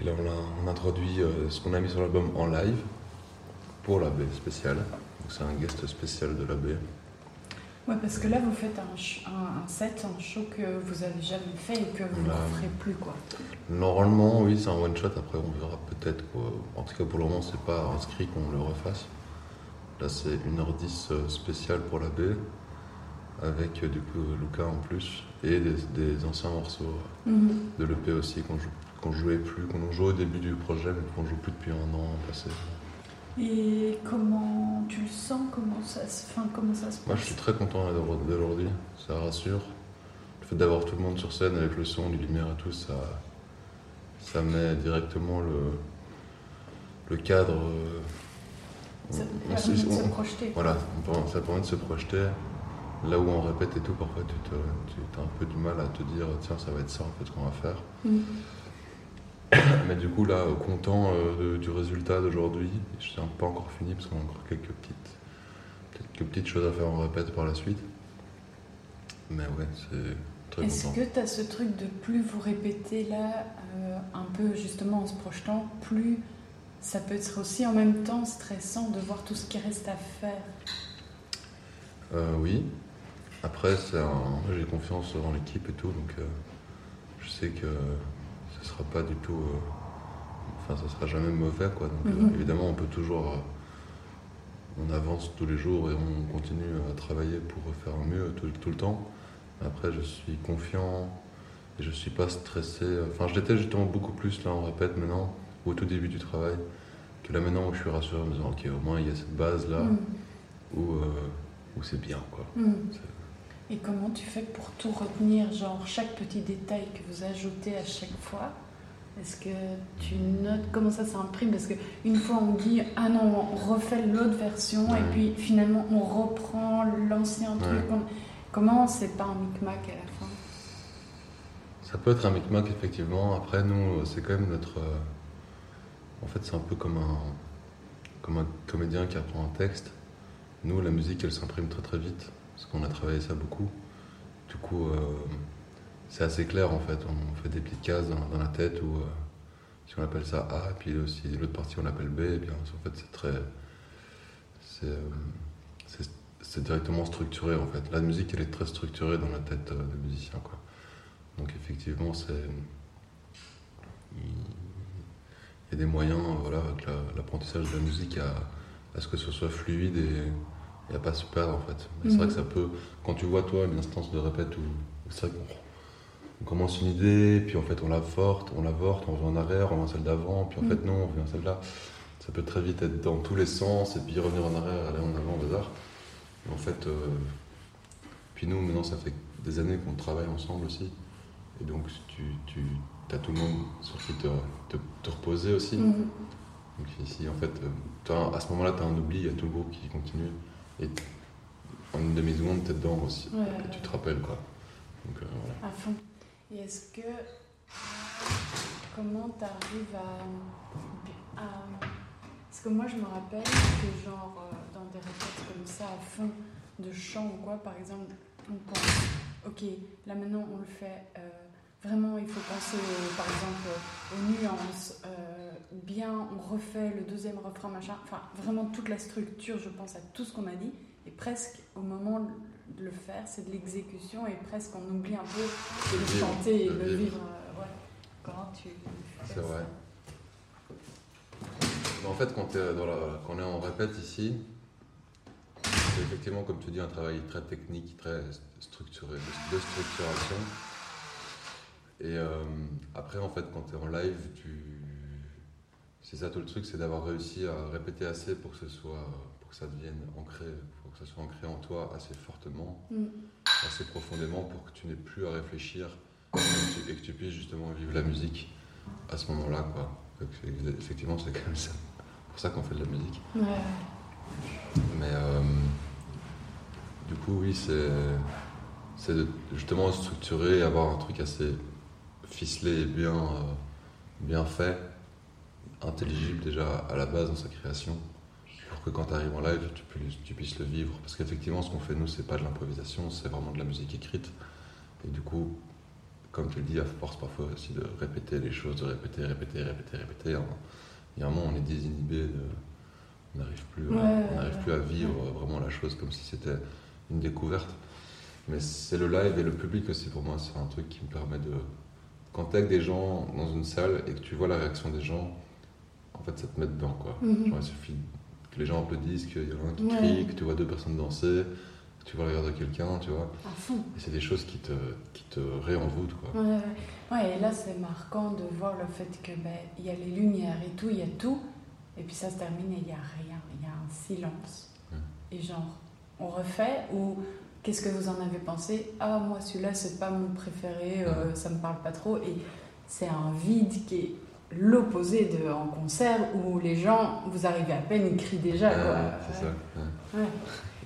Et là on a, on a introduit euh, ce qu'on a mis sur l'album en live pour la baie spéciale. Donc c'est un guest spécial de la baie. Ouais, parce que là, vous faites un, ch- un- un set, un show que vous avez jamais fait et que vous ne Bah, ferez plus, quoi. Normalement, oui, c'est un one shot. Après, on verra peut-être quoi. En tout cas, pour le moment, c'est pas inscrit qu'on le refasse. Là, c'est 1h10 euh, spécial pour la baie, avec euh, du coup Luca en plus, et des, des anciens morceaux Mhm. de l'EP aussi qu'on jou- qu'on jouait plus, qu'on jouait au début du projet, mais qu'on joue plus depuis un an passé. Et comment tu le sens Comment ça se, enfin, comment ça se passe Moi, je suis très content d'avoir- d'aujourd'hui. Ça rassure. Le fait d'avoir tout le monde sur scène avec le son, les lumières et tout, ça, ça met directement le, le cadre euh, Ça on- permet on- de se projeter. Voilà, ça permet de se projeter. Là où on répète et tout, parfois tu, te, tu as un peu du mal à te dire tiens, ça va être ça en fait ce qu'on va faire. Mm. Mais du coup, là, content euh, de- du résultat d'aujourd'hui, je suis pas encore fini parce qu'on a encore quelques petites, quelques petites choses à faire en répète par la suite. Mais ouais, c'est très Est-ce que tu as ce truc de plus vous répétez là, euh, un peu justement en se projetant, plus ça peut être aussi en même temps stressant de voir tout ce qui reste à faire? Euh, oui. Après, un- j'ai confiance dans l'équipe et tout, donc euh, je sais que ce sera pas du tout. euh, Enfin, ça sera jamais mauvais, quoi. Donc, euh, Mhm. évidemment, on peut toujours. euh, on avance tous les jours et on continue à travailler pour faire mieux tout, tout le temps. Après, je suis confiant et je suis pas stressé. Enfin, je l'étais justement beaucoup plus là, on répète maintenant, au tout début du travail, que là maintenant où je suis rassuré en me disant, ok, au moins il y a cette base là Mhm. où, euh, où c'est bien, quoi. Mm. Et comment tu fais pour tout retenir, genre chaque petit détail que vous ajoutez à chaque fois? Est-ce que tu notes comment ça s'imprime? Parce qu'une fois on dit ah non, on refait l'autre version et puis finalement on reprend l'ancien truc. On- Comment c'est pas un micmac à la fin? Ça peut être un micmac, effectivement. Après, nous, c'est quand même notre. euh, En fait, c'est un peu comme un, comme un comédien qui apprend un texte. Nous, la musique, elle s'imprime très très vite, parce qu'on a travaillé ça beaucoup. Du coup, euh, c'est assez clair en fait. On fait des petites cases dans, la tête où, euh, si on appelle ça A, et puis aussi l'autre partie on l'appelle B, et bien en fait, c'est très. C'est. euh, c'est- directement structuré en fait. La musique, elle est très structurée dans la tête des musiciens. Donc effectivement, c'est il y a des moyens, voilà, avec la- l'apprentissage de la musique à, à ce que ce soit fluide et, et à pas se perdre en fait. C'est vrai que ça peut, quand tu vois toi une instance de répète où c'est vrai qu'on on commence une idée, puis en fait on la forte, on la vorte, on revient en arrière, on revient à celle d'avant, puis en Mhm. fait non, on revient à celle-là. Ça peut très vite être dans tous les sens et puis revenir en arrière, aller en avant, au bazar. Et en fait, euh, puis nous maintenant ça fait des années qu'on travaille ensemble aussi. Et donc tu, tu as tout le monde sur qui te, te, te reposer aussi. Mhm. Donc ici en fait, euh, à ce moment-là tu as un oubli, il y a tout le groupe qui continue. Et en une demi-seconde tu es dedans aussi. Ouais, et tu te rappelles quoi. Donc euh, voilà. À fond. Et est-ce que. Comment t'arrives à, à. Parce que moi, je me rappelle que, genre, euh, dans des répètes comme ça, à fond de chant ou quoi, par exemple, on pense, ok, là maintenant on le fait. euh, vraiment, il faut penser, au- par exemple, aux nuances. euh, bien, on refait le deuxième refrain, machin. Enfin, vraiment toute la structure, je pense à tout ce qu'on a dit. Et presque au moment de le faire, c'est de l'exécution et presque on oublie un peu de le chanter et le de le vivre. euh, ouais. Comment tu C'est vrai. Mais En fait, quand, dans la- quand on est en répète ici, c'est effectivement, comme tu dis, un travail très technique, très structuré, de structuration. Et euh, après, en fait, quand tu es en live, tu... c'est ça tout le truc, c'est d'avoir réussi à répéter assez pour que ce soit, pour que ça devienne ancré, pour que ça soit ancré en toi assez fortement, Mm. assez profondément, pour que tu n'aies plus à réfléchir et que tu- et que tu puisses justement vivre la musique à ce moment-là, quoi. Donc, effectivement, c'est comme ça. C'est pour ça qu'on fait de la musique. Ouais. Mais euh, du coup, oui, c'est c'est de justement structurer, avoir un truc assez ficelé et bien, euh, bien fait, intelligible déjà à la base dans sa création, pour que quand tu arrives en live, tu, puisses- tu puisses le vivre. Parce qu'effectivement, ce qu'on fait nous, c'est pas de l'improvisation, c'est vraiment de la musique écrite. Et du coup, comme tu le dis, à force parfois aussi de répéter les choses, de répéter, répéter, répéter, répéter, hein, il y a un moment, on est désinhibé de on n'arrive plus, à- Ouais, on plus à vivre vraiment la chose comme si c'était une découverte. Mais c'est le live et le public aussi pour moi, c'est un truc qui me permet de. Quand tu avec des gens dans une salle et que tu vois la réaction des gens, en fait ça te met dedans quoi. Mhm. Genre, il suffit que les gens applaudissent, qu'il y en a un qui Ouais. crie, que tu vois deux personnes danser, que tu vois le regard de quelqu'un, tu vois. À fond. Et c'est des choses qui te, qui te réenvoûtent quoi. Ouais, ouais. Ouais, et là c'est marquant de voir le fait que ben il y a les lumières et tout, il y a tout, et puis ça se termine et il y a rien, il y a un silence. Et genre, on refait ou qu'est-ce que vous en avez pensé? Ah moi celui-là c'est pas mon préféré, euh, ça me parle pas trop, et c'est un vide qui est l'opposé de en concert où les gens, vous arrivez à peine, ils crient déjà. Ouais, c'est Ouais. ça. ouais.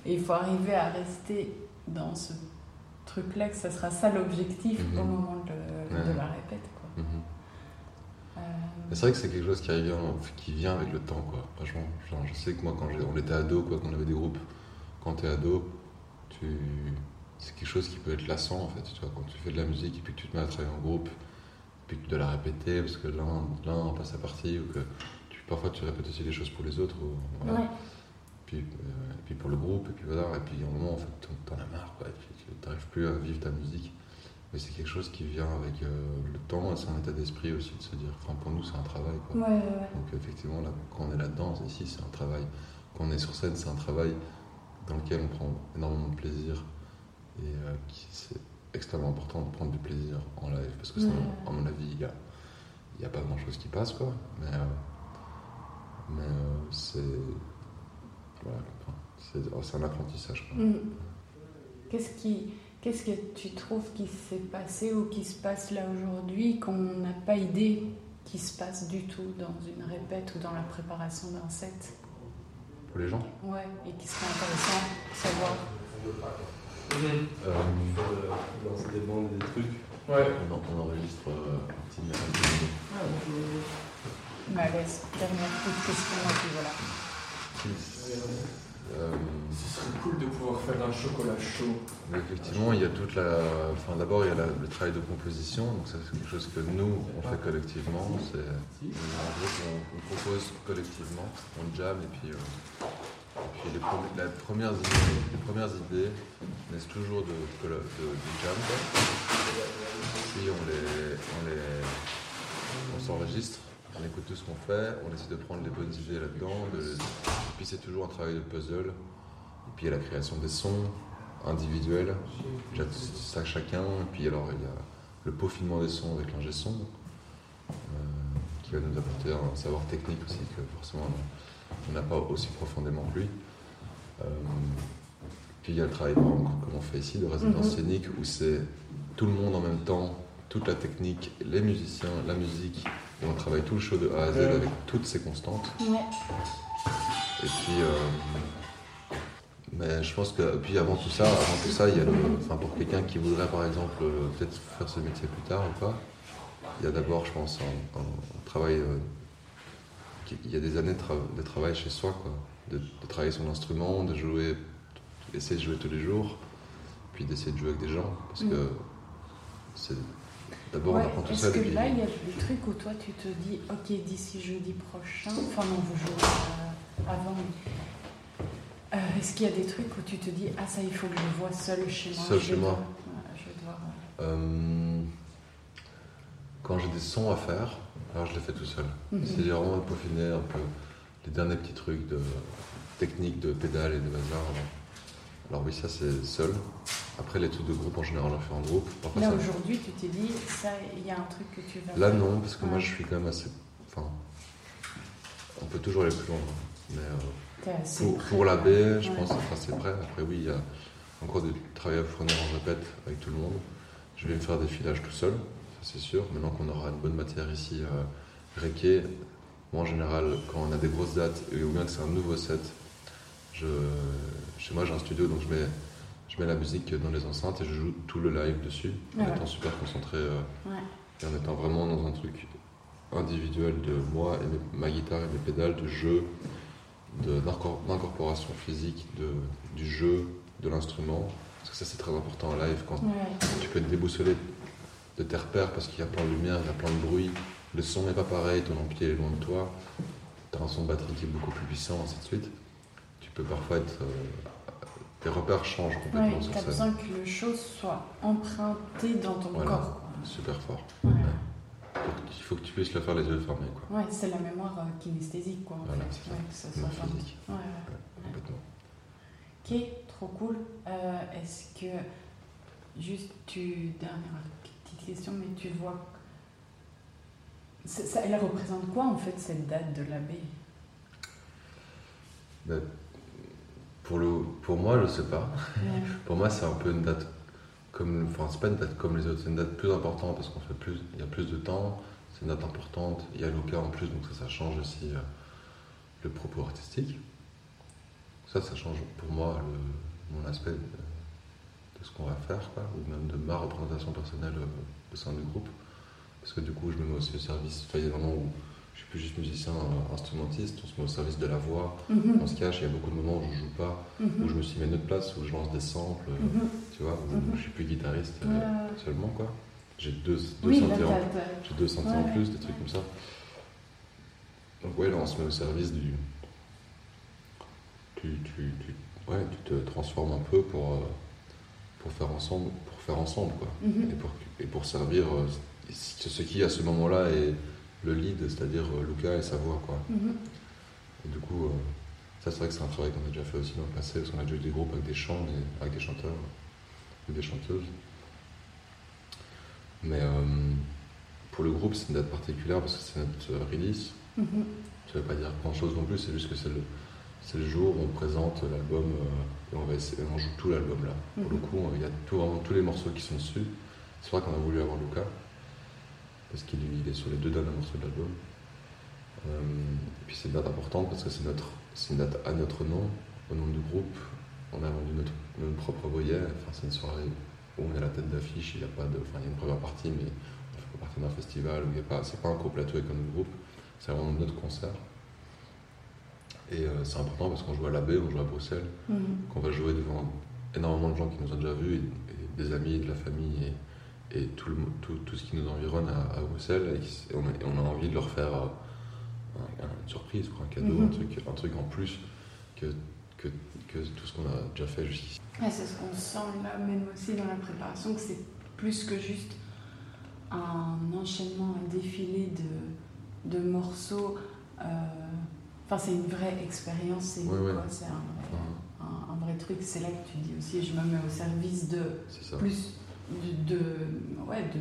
Et il faut arriver à rester dans ce truc-là, que ça sera ça l'objectif Mhm. au moment de, la répète. Quoi. Mhm. Euh, c'est vrai que c'est quelque chose qui, arrive, qui vient avec le temps, quoi. Franchement, genre, je sais que moi, quand on était ado, quoi, qu'on avait des groupes, quand t'es ado, tu... c'est quelque chose qui peut être lassant, en fait. Tu vois, quand tu fais de la musique et puis que tu te mets à travailler en groupe, puis que tu dois la répéter parce que l'un passe à partie, ou que tu, parfois tu répètes aussi des choses pour les autres. Ou, voilà. Ouais. Puis, euh, et puis pour le groupe, et puis voilà, et puis à un moment, en fait, t'en- as marre, quoi, tu n'arrives plus à vivre ta musique. Mais c'est quelque chose qui vient avec euh, le temps, et c'est un état d'esprit aussi de se dire, enfin pour nous c'est un travail. Quoi. Ouais, ouais, ouais. Donc effectivement, là, quand on est là-dedans, ici c'est un travail. Quand on est sur scène, c'est un travail dans lequel on prend énormément de plaisir, et euh, c'est extrêmement important de prendre du plaisir en live, parce que sinon, Ouais. à mon avis, il n'y a, y a pas grand-chose qui passe, quoi. Mais, euh, mais euh, c'est... Voilà, enfin, c'est oh, c'est un apprentissage. Quoi. Mm. Qu'est-ce qui, qu'est-ce que tu trouves qui s'est passé ou qui se passe là aujourd'hui qu'on n'a pas idée qui se passe du tout dans une répète ou dans la préparation d'un set? Pour les gens Ouais, et qui serait intéressant de savoir. Euh, des bandes, des trucs. Ouais. On, en- on enregistre euh, un petit minute. Malaise, dernière petite question, et puis voilà. Euh, Ce serait cool de pouvoir faire un chocolat chaud. effectivement, il y a toute la. Enfin, d'abord, il y a la- le travail de composition. Donc, c'est quelque chose que nous, on fait collectivement. C'est, on, on compose collectivement, on jam et puis. euh, et puis les, la les premières idées naissent toujours de, de, de- du jam. Puis on les, on les, on s'enregistre, on écoute tout ce qu'on fait, on essaie de prendre les bonnes idées là-dedans. de- et puis c'est toujours un travail de puzzle. Et puis il y a la création des sons individuels, ça chacun. Et puis alors il y a le peaufinement des sons avec l'ingé son, euh, qui va nous apporter un savoir technique aussi que forcément on n'a pas aussi profondément que lui. Euh, puis il y a le travail par exemple, comme on fait ici de résidence Mhm. scénique où c'est tout le monde en même temps, toute la technique, les musiciens, la musique, et on travaille tout le show de A à Z Ouais. avec toutes ces constantes. Ouais. Et puis, euh, mais je pense que, puis avant tout ça, avant tout ça, il y a le, enfin pour quelqu'un qui voudrait par exemple euh, peut-être faire ce métier plus tard ou pas, il y a d'abord, je pense, un, un- un travail, euh, il y a des années de, tra- de travail chez soi, quoi, de, de travailler son instrument, de jouer, essayer de jouer tous les jours, puis d'essayer de jouer avec des gens, parce que c'est d'abord Ouais, on apprend tout Est-ce que là, il y a des trucs où toi, tu te dis, ok, d'ici jeudi prochain, enfin non, vous jouez euh, avant, mais, euh, est-ce qu'il y a des trucs où tu te dis, ah ça, il faut que je vois seul chez moi Seul chez moi. euh, Euh, quand j'ai des sons à faire, alors je les fais tout seul. Mhm. C'est vraiment peaufiner un peu les derniers petits trucs de technique de pédale et de bazar. Alors oui, ça c'est seul. Après les trucs de groupe en général, on fait en groupe. Là ça- aujourd'hui, tu t'es dit, ça, il y a un truc que tu vas Là non, parce que moi je suis quand même assez. Enfin, on peut toujours aller plus loin. hein. Mais euh, pour, pour la baie, je Ouais. pense enfin, c'est prêt. Après oui, il y a encore du travail à fournir en répète avec tout le monde. Je vais me faire des filages tout seul, ça c'est sûr. Maintenant qu'on aura une bonne matière ici, euh, Requet, moi en général, quand on a des grosses dates, et ou bien que c'est un nouveau set, je, chez moi j'ai un studio, donc je mets, je mets la musique dans les enceintes et je joue tout le live dessus, en Ouais. étant super concentré euh, Ouais. et en étant vraiment dans un truc individuel de moi et mes- ma guitare et mes pédales, de jeu, d'incorporation physique, de, du jeu, de l'instrument. Parce que ça c'est très important en live quand tu peux être déboussolé de tes repères parce qu'il y a plein de lumière, il y a plein de bruit, le son n'est pas pareil, ton ampli est loin de toi, tu as un son de batterie qui est beaucoup plus puissant, ainsi de suite. Tu peux parfois être. Tes repères changent complètement Ouais, sur t'as scène. besoin que le show soit emprunté dans ton Voilà, corps. quoi. super fort. Ouais. Il faut que tu puisses le faire les yeux fermés. Quoi. Ouais, c'est la mémoire euh, kinesthésique, quoi. en Voilà, fait. c'est. Ouais, ça soit physique. Ouais. Complètement. Ok, trop cool. Euh, Est-ce que, juste, tu, dernière petite question, mais tu vois, ça, elle représente quoi en fait cette date de l'abbé? Mais pour, le, pour moi, je sais pas. Ouais. pour moi, c'est un peu une date comme. Enfin, c'est pas une date comme les autres, c'est une date plus importante parce qu'on fait plus. Il y a plus de temps. c'est une date importante. Il y a Luca en plus, donc ça, ça change aussi euh, le propos artistique. Ça, ça change pour moi le- mon aspect de, de ce qu'on va faire, quoi, ou même de ma représentation personnelle euh, au sein du groupe. Parce que du coup, je me mets aussi au service. Enfin, il y a des moments où je suis plus juste musicien, euh, instrumentiste, on se met au service de la voix, Mhm. on se cache. Il y a beaucoup de moments où je joue pas, Mhm. où je me suis mis à une autre place, où je lance des samples, euh, Mhm. tu vois, où je suis plus guitariste euh, seulement, quoi. J'ai deux, deux Oui, là, synthés, en, j'ai deux synthés Ouais, en ouais. plus, des trucs comme ça. Donc ouais, là, on se met au service du... Tu, tu, tu- ouais, tu te transformes un peu pour, pour, faire, ensemble, pour faire ensemble, quoi. Et, pour, et pour servir ce ce qui, à ce moment-là, est le lead, c'est-à-dire euh, Luca et sa voix, quoi. Mhm. Et du coup, euh, ça, c'est vrai que c'est un travail qu'on a déjà fait aussi dans le passé, parce qu'on a déjà eu des groupes avec des chants, et- avec des chanteurs, ou des chanteuses. Mais euh, pour le groupe, c'est une date particulière parce que c'est notre release. Mhm. Ça veut pas dire grand-chose non plus, c'est juste que c'est le, c'est le jour où on présente l'album euh, et on, va essayer, on joue tout l'album là. Pour le Mhm. coup, il y a tout, vraiment tous les morceaux qui sont dessus. C'est vrai qu'on a voulu avoir Luca parce qu'il il est sur les deux derniers morceaux de l'album. Euh, et puis c'est une date importante parce que c'est notre, c'est une date à notre nom, au nom du groupe. On a vendu notre, notre propre voyage. Enfin, c'est une soirée où on est à la tête d'affiche. Il y a pas de, enfin, il y a une première partie, mais on fait pas partie d'un festival où il y a pas, c'est pas un co-plateau avec un autre groupe. C'est vraiment notre concert. Et euh, c'est important parce qu'on joue à la baie, on joue à Bruxelles, Mhm. qu'on va jouer devant énormément de gens qui nous ont déjà vus, et, et des amis, de la famille, et, et tout, le, tout, tout ce qui nous environne à, à Bruxelles. Et, on, a, et on a envie de leur faire euh, un- un- une surprise, quoi, un cadeau, Mhm. un, truc, un truc en plus que, que, que tout ce qu'on a déjà fait jusqu'ici. Ouais, c'est ce qu'on sent là, même aussi dans la préparation, que c'est plus que juste un enchaînement, un défilé de, de morceaux. euh, Enfin, c'est une vraie expérience, c'est Ouais, ouais. un, vrai- un- un vrai truc. C'est là que tu dis aussi, je me mets au service de plus de, de- ouais, de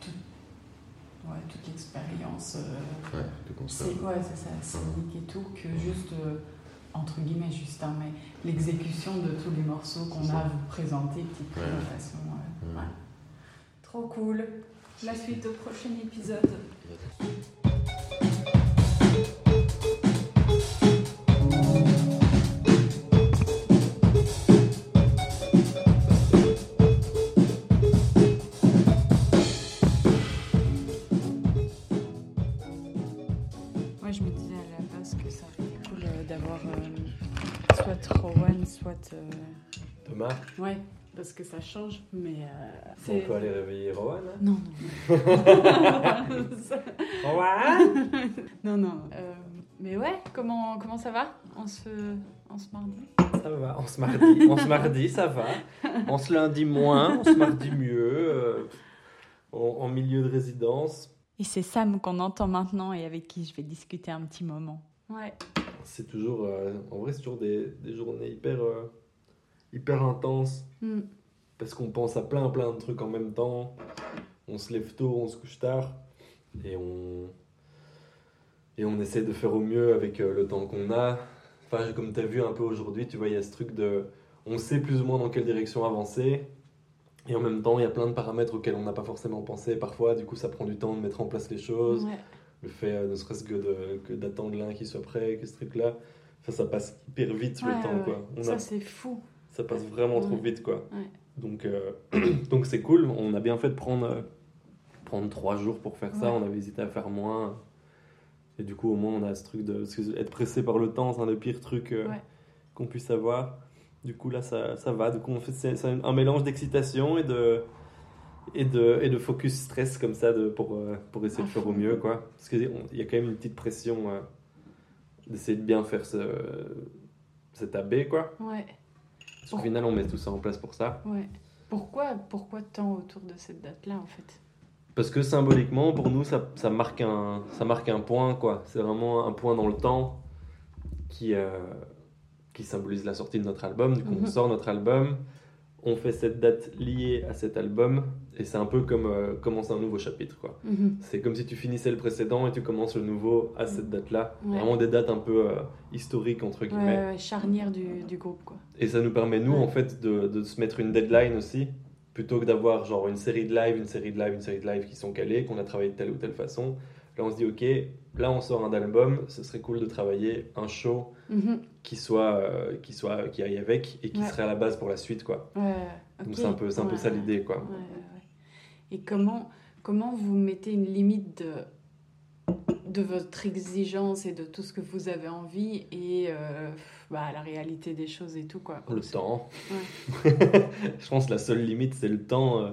tout- ouais, toute l'expérience. euh, Ouais, c'est ouais, c'est ça, scénique et tout, que juste euh, entre guillemets juste un mais l'exécution de tous les morceaux qu'on a à vous présenter, Ouais. présentation. ouais. Ouais. Ouais. Trop cool. La suite au prochain épisode. Parce que ça change, mais. euh, On c'est- peut aller réveiller Rowan hein Non, non. Rowan Non, non. euh, mais ouais, comment, comment ça va en ce, en ce mardi? Ça va, on se mardi, on se mardi, ça va. On se lundi moins, on se mardi mieux. euh, en, en milieu de résidence. Et c'est Sam qu'on entend maintenant et avec qui je vais discuter un petit moment. Ouais. C'est toujours, euh, en vrai, c'est toujours des, des journées hyper, euh, hyper intenses. Mm. Parce qu'on pense à plein, plein de trucs en même temps. On se lève tôt, on se couche tard. Et on, et on essaie de faire au mieux avec euh, le temps qu'on a. Enfin, comme tu as vu un peu aujourd'hui, tu vois, il y a ce truc de. On sait plus ou moins dans quelle direction avancer. Et en même temps, il y a plein de paramètres auxquels on n'a pas forcément pensé parfois. Du coup, ça prend du temps de mettre en place les choses. Ouais. Le fait, euh, ne serait-ce que d'attendre l'un qui soit prêt, que ce truc-là. Enfin, ça passe hyper vite Ouais, le temps, ouais, quoi. On Ça, a- c'est fou. Ça passe vraiment trop vite, quoi. Donc, euh, donc c'est cool. On a bien fait de prendre, euh, prendre trois jours pour faire ça. On avait hésité à faire moins. Et du coup, au moins, on a ce truc de parce que être pressé par le temps, c'est un des pires trucs euh, Ouais. qu'on puisse avoir. Du coup, là, ça, ça va. Du coup, on fait c'est, un mélange d'excitation et de et de, et de focus stress comme ça de, pour, pour essayer de faire au mieux, quoi. Parce qu'il y a quand même une petite pression euh, d'essayer de bien faire ce, cet AB, quoi. Ouais. Parce qu'au final, on met tout ça en place pour ça. Ouais. Pourquoi, pourquoi tant autour de cette date-là, en fait? Parce que symboliquement, pour nous, ça, ça, marque, un, ça marque un point, quoi. C'est vraiment un point dans le temps qui, euh, qui symbolise la sortie de notre album. Du coup, on Mhm. sort notre album, on fait cette date liée à cet album, et c'est un peu comme euh, commencer un nouveau chapitre, quoi. Mhm. C'est comme si tu finissais le précédent et tu commences le nouveau à cette date-là. Ouais. Vraiment des dates un peu euh, historiques, entre guillemets. ouais, ouais, charnière du, du groupe, quoi. Et ça nous permet, nous, en fait, de, de se mettre une deadline aussi. plutôt que d'avoir genre une série de live, une série de live, une série de live qui sont calés, qu'on a travaillé de telle ou telle façon. Là, on se dit, ok, là, on sort un album, ce serait cool de travailler un show Mhm. Qui soit, euh, qui soit, qui aille avec et qui Ouais. serait à la base pour la suite, quoi. Ouais, Donc c'est un peu, c'est un peu ça l'idée, quoi. Et comment, comment vous mettez une limite de, de votre exigence et de tout ce que vous avez envie et euh, bah, la réalité des choses et tout, quoi? Le temps. Je pense que la seule limite, c'est le temps. euh.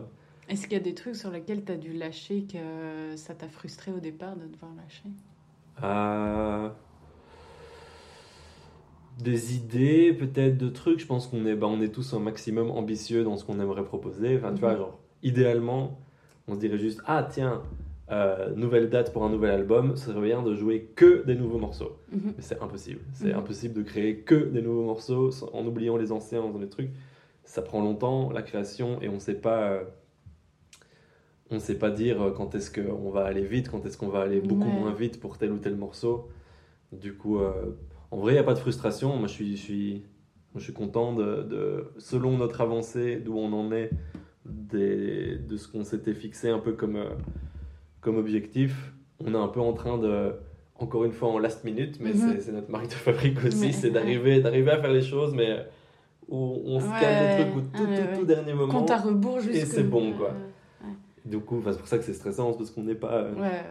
Est-ce qu'il y a des trucs sur lesquels tu as dû lâcher que ça t'a frustré au départ de devoir lâcher? Euh, Des idées, peut-être, de trucs. Je pense qu'on est, bah, on est tous un maximum ambitieux dans ce qu'on aimerait proposer. Enfin, tu vois, Mhm. genre, idéalement, on se dirait juste Ah, tiens, euh, nouvelle date pour un nouvel album, ce serait bien de jouer que des nouveaux morceaux. Mhm. Mais c'est impossible. C'est Mhm. impossible de créer que des nouveaux morceaux en oubliant les anciens, dans des trucs. Ça prend longtemps, la création, et on sait pas. euh, on sait pas dire euh, quand est-ce qu'on va aller vite, quand est-ce qu'on va aller beaucoup Ouais. moins vite pour tel ou tel morceau. Du coup, euh, en vrai, il n'y a pas de frustration. Moi, je suis, je suis, je suis content de, de- selon notre avancée, d'où on en est, des- de ce qu'on s'était fixé un peu comme, euh, comme objectif. On est un peu en train de, encore une fois, en last minute, mais Mhm. c'est- c'est notre marque de fabrique aussi, Ouais, c'est ouais. d'arriver d'arriver à faire les choses, mais où on se Ouais, calme des trucs au tout, ouais, tout, ouais. tout dernier moment. Compte à rebours Et c'est bon, quoi. Ouais, ouais. Du coup, c'est pour ça que c'est stressant, parce qu'on n'est pas. euh, Ouais.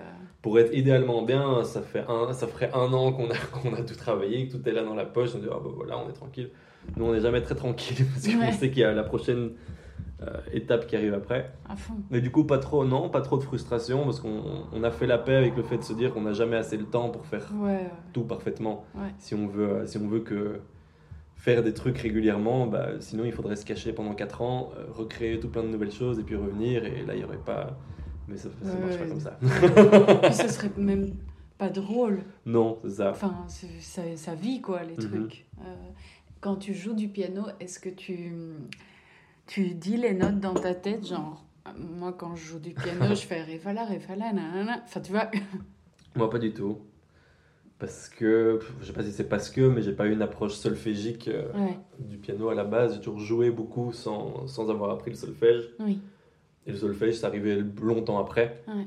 Pour être idéalement bien, ça, fait un, ça ferait un an qu'on a, qu'on a tout travaillé, que tout est là dans la poche. On dit, ah bah voilà, on est tranquille. Nous, on n'est jamais très tranquille parce qu'on Ouais. sait qu'il y a la prochaine euh, étape qui arrive après. À fond. Mais du coup, pas trop, non, pas trop de frustration parce qu'on on a fait la paix avec le fait de se dire qu'on n'a jamais assez le temps pour faire Ouais, tout parfaitement. Si on veut, si on veut que faire des trucs régulièrement, bah, sinon il faudrait se cacher pendant 4 ans, euh, recréer tout plein de nouvelles choses et puis revenir et là il n'y aurait pas. Mais ça, ça Ouais, marche pas comme ça. Puis ce serait même pas drôle. Non, c'est ça. Enfin, ça, ça vit quoi, les Mhm. trucs. Euh, quand tu joues du piano, est-ce que tu, tu dis les notes dans ta tête Genre, moi quand je joue du piano, je fais ré fa la, ré fa la, nanana. Enfin, tu vois. Moi, pas du tout. Parce que, je sais pas si c'est parce que, mais j'ai pas eu une approche solfégique euh, Ouais. du piano à la base. J'ai toujours joué beaucoup sans, sans avoir appris le solfège. Oui. Et le solfège, c'est arrivé longtemps après. Ouais.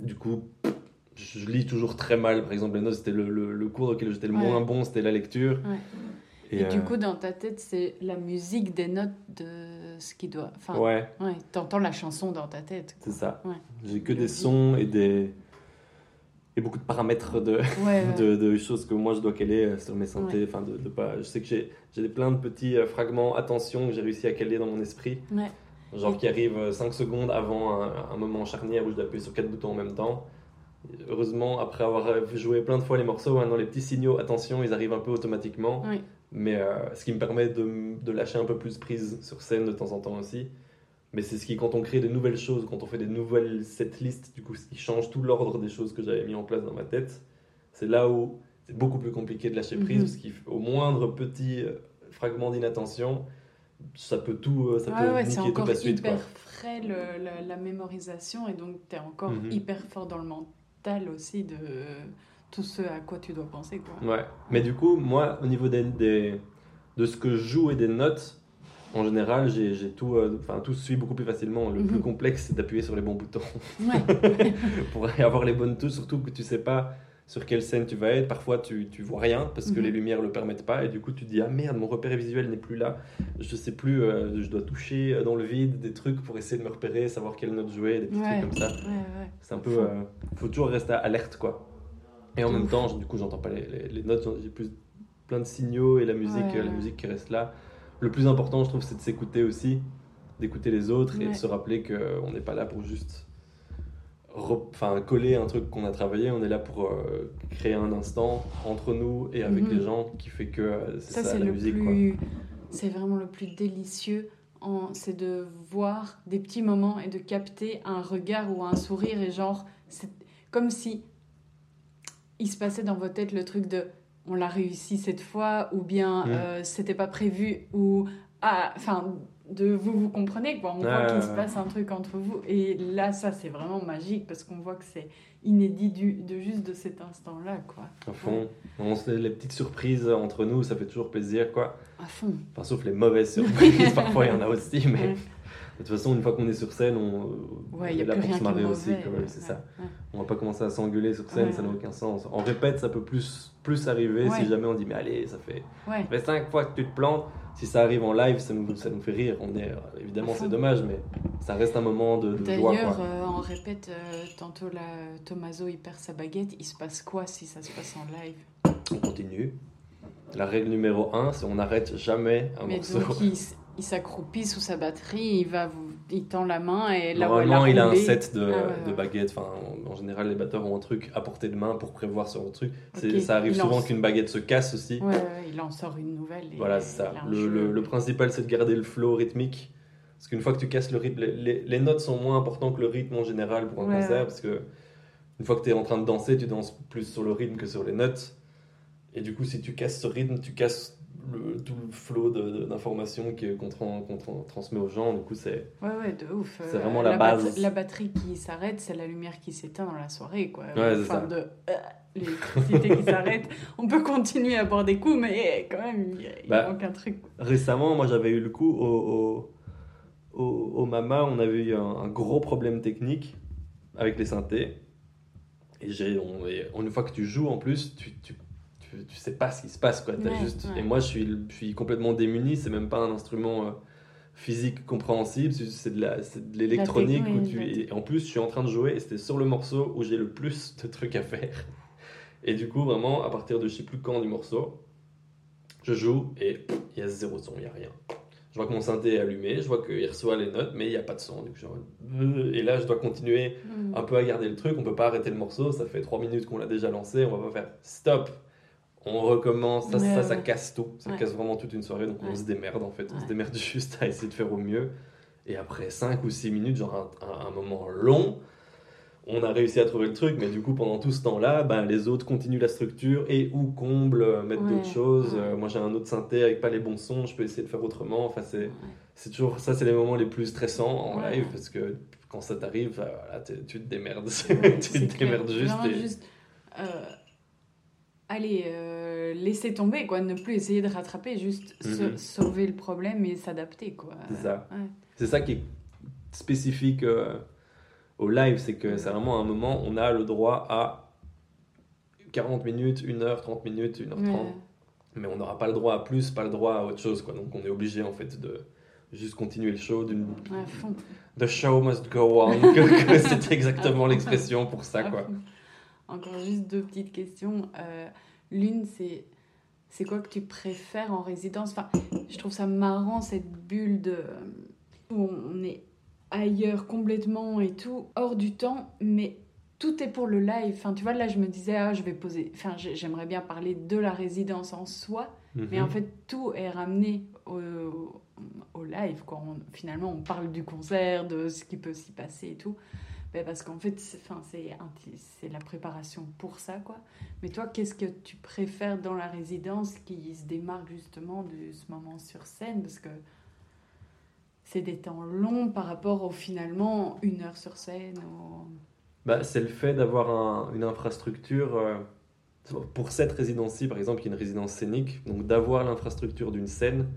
Du coup, je lis toujours très mal. Par exemple, les notes, c'était le, le, le cours auquel j'étais le Ouais. moins bon, c'était la lecture. Et, du euh, coup, dans ta tête, c'est la musique des notes de ce qui doit. Enfin, Ouais. T'entends la chanson dans ta tête. C'est ça. J'ai que des sons et des beaucoup de paramètres de, Ouais, de, de choses que moi je dois caler euh, sur mes. Ouais. Enfin, de, de pas. Je sais que j'ai plein de petits euh, fragments attention que j'ai réussi à caler dans mon esprit. Genre qui arrivent 5 secondes avant un, un moment charnière où je dois appuyer sur quatre boutons en même temps. Heureusement, après avoir euh, joué plein de fois les morceaux, maintenant les petits signaux, attention, ils arrivent un peu automatiquement. Oui. Mais euh, ce qui me permet de, de lâcher un peu plus prise sur scène de temps en temps aussi. Mais c'est ce qui, quand on crée de nouvelles choses, quand on fait des nouvelles setlists, du coup, ce qui change tout l'ordre des choses que j'avais mis en place dans ma tête, c'est là où c'est beaucoup plus compliqué de lâcher prise, Mhm. parce qu'au moindre petit euh, fragment d'inattention, ça peut tout, euh, ça Ouais, peut ouais, c'est niquer toute encore la suite. hyper Quoi. frais le- la, la mémorisation et donc tu es encore Mhm. hyper fort dans le mental aussi de tout ce à quoi tu dois penser. Quoi. Ouais. Mais du coup, moi, au niveau des, des- de ce que je joue et des notes, en général, j'ai tout, euh, enfin, tout se suit beaucoup plus facilement. Le Mhm. plus complexe, c'est d'appuyer sur les bons boutons. Ouais. Pour avoir les bonnes touches, surtout que tu sais pas sur quelle scène tu vas être. Parfois, tu, tu vois rien parce que Mhm. les lumières le permettent pas. Et du coup, tu te dis, ah merde, mon repère visuel n'est plus là. Je sais plus, euh, je dois toucher euh, dans le vide des trucs pour essayer de me repérer, savoir quelle note jouer, des petits Ouais. trucs comme ça. Ouais. C'est un peu. Faut- euh, faut toujours rester alerte, quoi. Et en même ouf. temps, du coup, j'entends pas les, les- les notes, j'ai plus plein de signaux et la musique, la musique qui reste là. Le plus important, je trouve, c'est de s'écouter aussi, d'écouter les autres et de se rappeler qu'on n'est pas là pour juste enfin, coller un truc qu'on a travaillé, on est là pour euh, créer un instant entre nous et avec Mhm. les gens qui fait que euh, c'est Ça, ça, c'est la le musique. plus. C'est vraiment le plus délicieux. en- C'est de voir des petits moments et de capter un regard ou un sourire et genre, c'est comme si il se passait dans votre tête le truc de on l'a réussi cette fois ou bien Mm. euh, c'était pas prévu ou ah enfin de vous vous comprenez quoi on voit Ouais, qu'il ouais, se ouais. passe un truc entre vous et là ça c'est vraiment magique parce qu'on voit que c'est inédit du, de juste de cet instant là quoi À fond. On se- les petites surprises entre nous, ça fait toujours plaisir, quoi. À fond. Enfin, sauf les mauvaises surprises, parfois il y en a aussi, mais Ouais. De toute façon, une fois qu'on est sur scène, on, Ouais, on y a est là plus pour rien se marrer aussi. mauvais, ouais, c'est ouais, ça. ouais. On va pas commencer à s'engueuler sur scène, Ouais, ça n'a ouais. aucun sens. En répète, ça peut plus, plus arriver Ouais. si jamais on dit mais allez, ça fait, Ouais. ça fait cinq fois que tu te plantes. Si ça arrive en live, ça nous, ça nous fait rire. On est, évidemment, c'est dommage, mais ça reste un moment de, de joie. D'ailleurs, euh, on répète, euh, tantôt là, Tommaso il perd sa baguette, il se passe quoi si ça se passe en live? On continue. La règle numéro un, c'est on n'arrête jamais un Mais morceau. donc il, s- il s'accroupit sous sa batterie, il va vous, il tend la main et là où elle Normalement, il a un set de, Ah ouais, de baguettes. Enfin, en, en général, les batteurs ont un truc à portée de main pour prévoir sur le truc. Ça arrive il souvent lance. qu'une baguette se casse aussi. Ouais, ouais, il en sort une nouvelle. et Voilà, c'est ça. Le, le- le principal, c'est de garder le flow rythmique. Parce qu'une fois que tu casses le rythme, les, les- les notes sont moins importantes que le rythme en général pour un concert. Parce que une fois que tu es en train de danser, tu danses plus sur le rythme que sur les notes. Et du coup, si tu casses ce rythme, tu casses le- tout le de- d'informations qu'on tran- transmet aux gens. Du coup, c'est. Ouais, ouais, de ouf. C'est Euh, vraiment la base. batte- la batterie qui s'arrête, c'est la lumière qui s'éteint dans la soirée, quoi. Ouais, Enfin, de euh, l'électricité qui s'arrête. On peut continuer à boire des coups, mais quand même, il, il Bah, manque un truc. Récemment, moi j'avais eu le coup au, au, au, au Mama, on avait eu un, un gros problème technique avec les synthés. Et, on, et une fois que tu joues en plus, tu, tu, tu, tu sais pas ce qui se passe. Quoi. Ouais, juste... ouais. Et moi je suis, je suis complètement démuni, c'est même pas un instrument euh, physique compréhensible, c'est, de, la, c'est de l'électronique. tu, et en plus, je suis en train de jouer et c'était sur le morceau où j'ai le plus de trucs à faire. Et du coup, vraiment, à partir de je sais plus quand du morceau, je joue et il y a zéro son, il n'y a rien. Je vois que mon synthé est allumé, je vois qu'il reçoit les notes, mais il n'y a pas de son. Je euh, et là, je dois continuer Mm. un peu à garder le truc. On peut pas arrêter le morceau, ça fait 3 minutes qu'on l'a déjà lancé, on va pas faire stop. On recommence, ça, Ouais, ça, ça ouais. casse tout. Ça Ouais. casse vraiment toute une soirée, donc on se démerde en fait. On se démerde juste à essayer de faire au mieux. Et après 5 ou 6 minutes, genre un, un- moment long, on a réussi à trouver le truc, mais du coup, pendant tout ce temps-là, ben, les autres continuent la structure et ou comblent, euh, mettent d'autres choses. Euh, moi, j'ai un autre synthé avec pas les bons sons, je peux essayer de faire autrement. Enfin, c'est c'est toujours ça, c'est les moments les plus stressants en live parce que quand ça t'arrive, voilà, tu te démerdes. Tu te démerdes juste. Et- juste, euh, allez, euh, laisser tomber, quoi. Ne plus essayer de rattraper, juste Mhm. sauver le problème et s'adapter, quoi. C'est ça. Ouais. C'est ça qui est spécifique euh, au live, c'est que c'est vraiment un moment, on a le droit à 40 minutes, 1 heure, 30 minutes, 1 heure 30. Ouais. Mais on n'aura pas le droit à plus, pas le droit à autre chose. Quoi. Donc on est obligé en fait de juste continuer le show. d'une fond. The show must go on. que- que c'est exactement l'expression pour ça. Quoi. Encore juste deux petites questions. Euh, L'une, c'est c'est quoi que tu préfères en résidence? Enfin, je trouve ça marrant cette bulle de où on est ailleurs complètement et tout, hors du temps, mais tout est pour le live. Enfin, tu vois, là, je me disais, ah, je vais poser. Enfin, j'ai- j'aimerais bien parler de la résidence en soi, mais Mhm. en fait, tout est ramené au, au live. Quoi. On- finalement, on parle du concert, de ce qui peut s'y passer et tout. Ben, parce qu'en fait, c'est la préparation pour ça, quoi. Mais toi, qu'est-ce que tu préfères dans la résidence qui se démarque justement de ce moment sur scène? Parce que c'est des temps longs par rapport au finalement une heure sur scène. Bah, c'est le fait d'avoir un- une infrastructure. euh, pour cette résidence-ci, par exemple, qui est une résidence scénique, donc d'avoir l'infrastructure d'une scène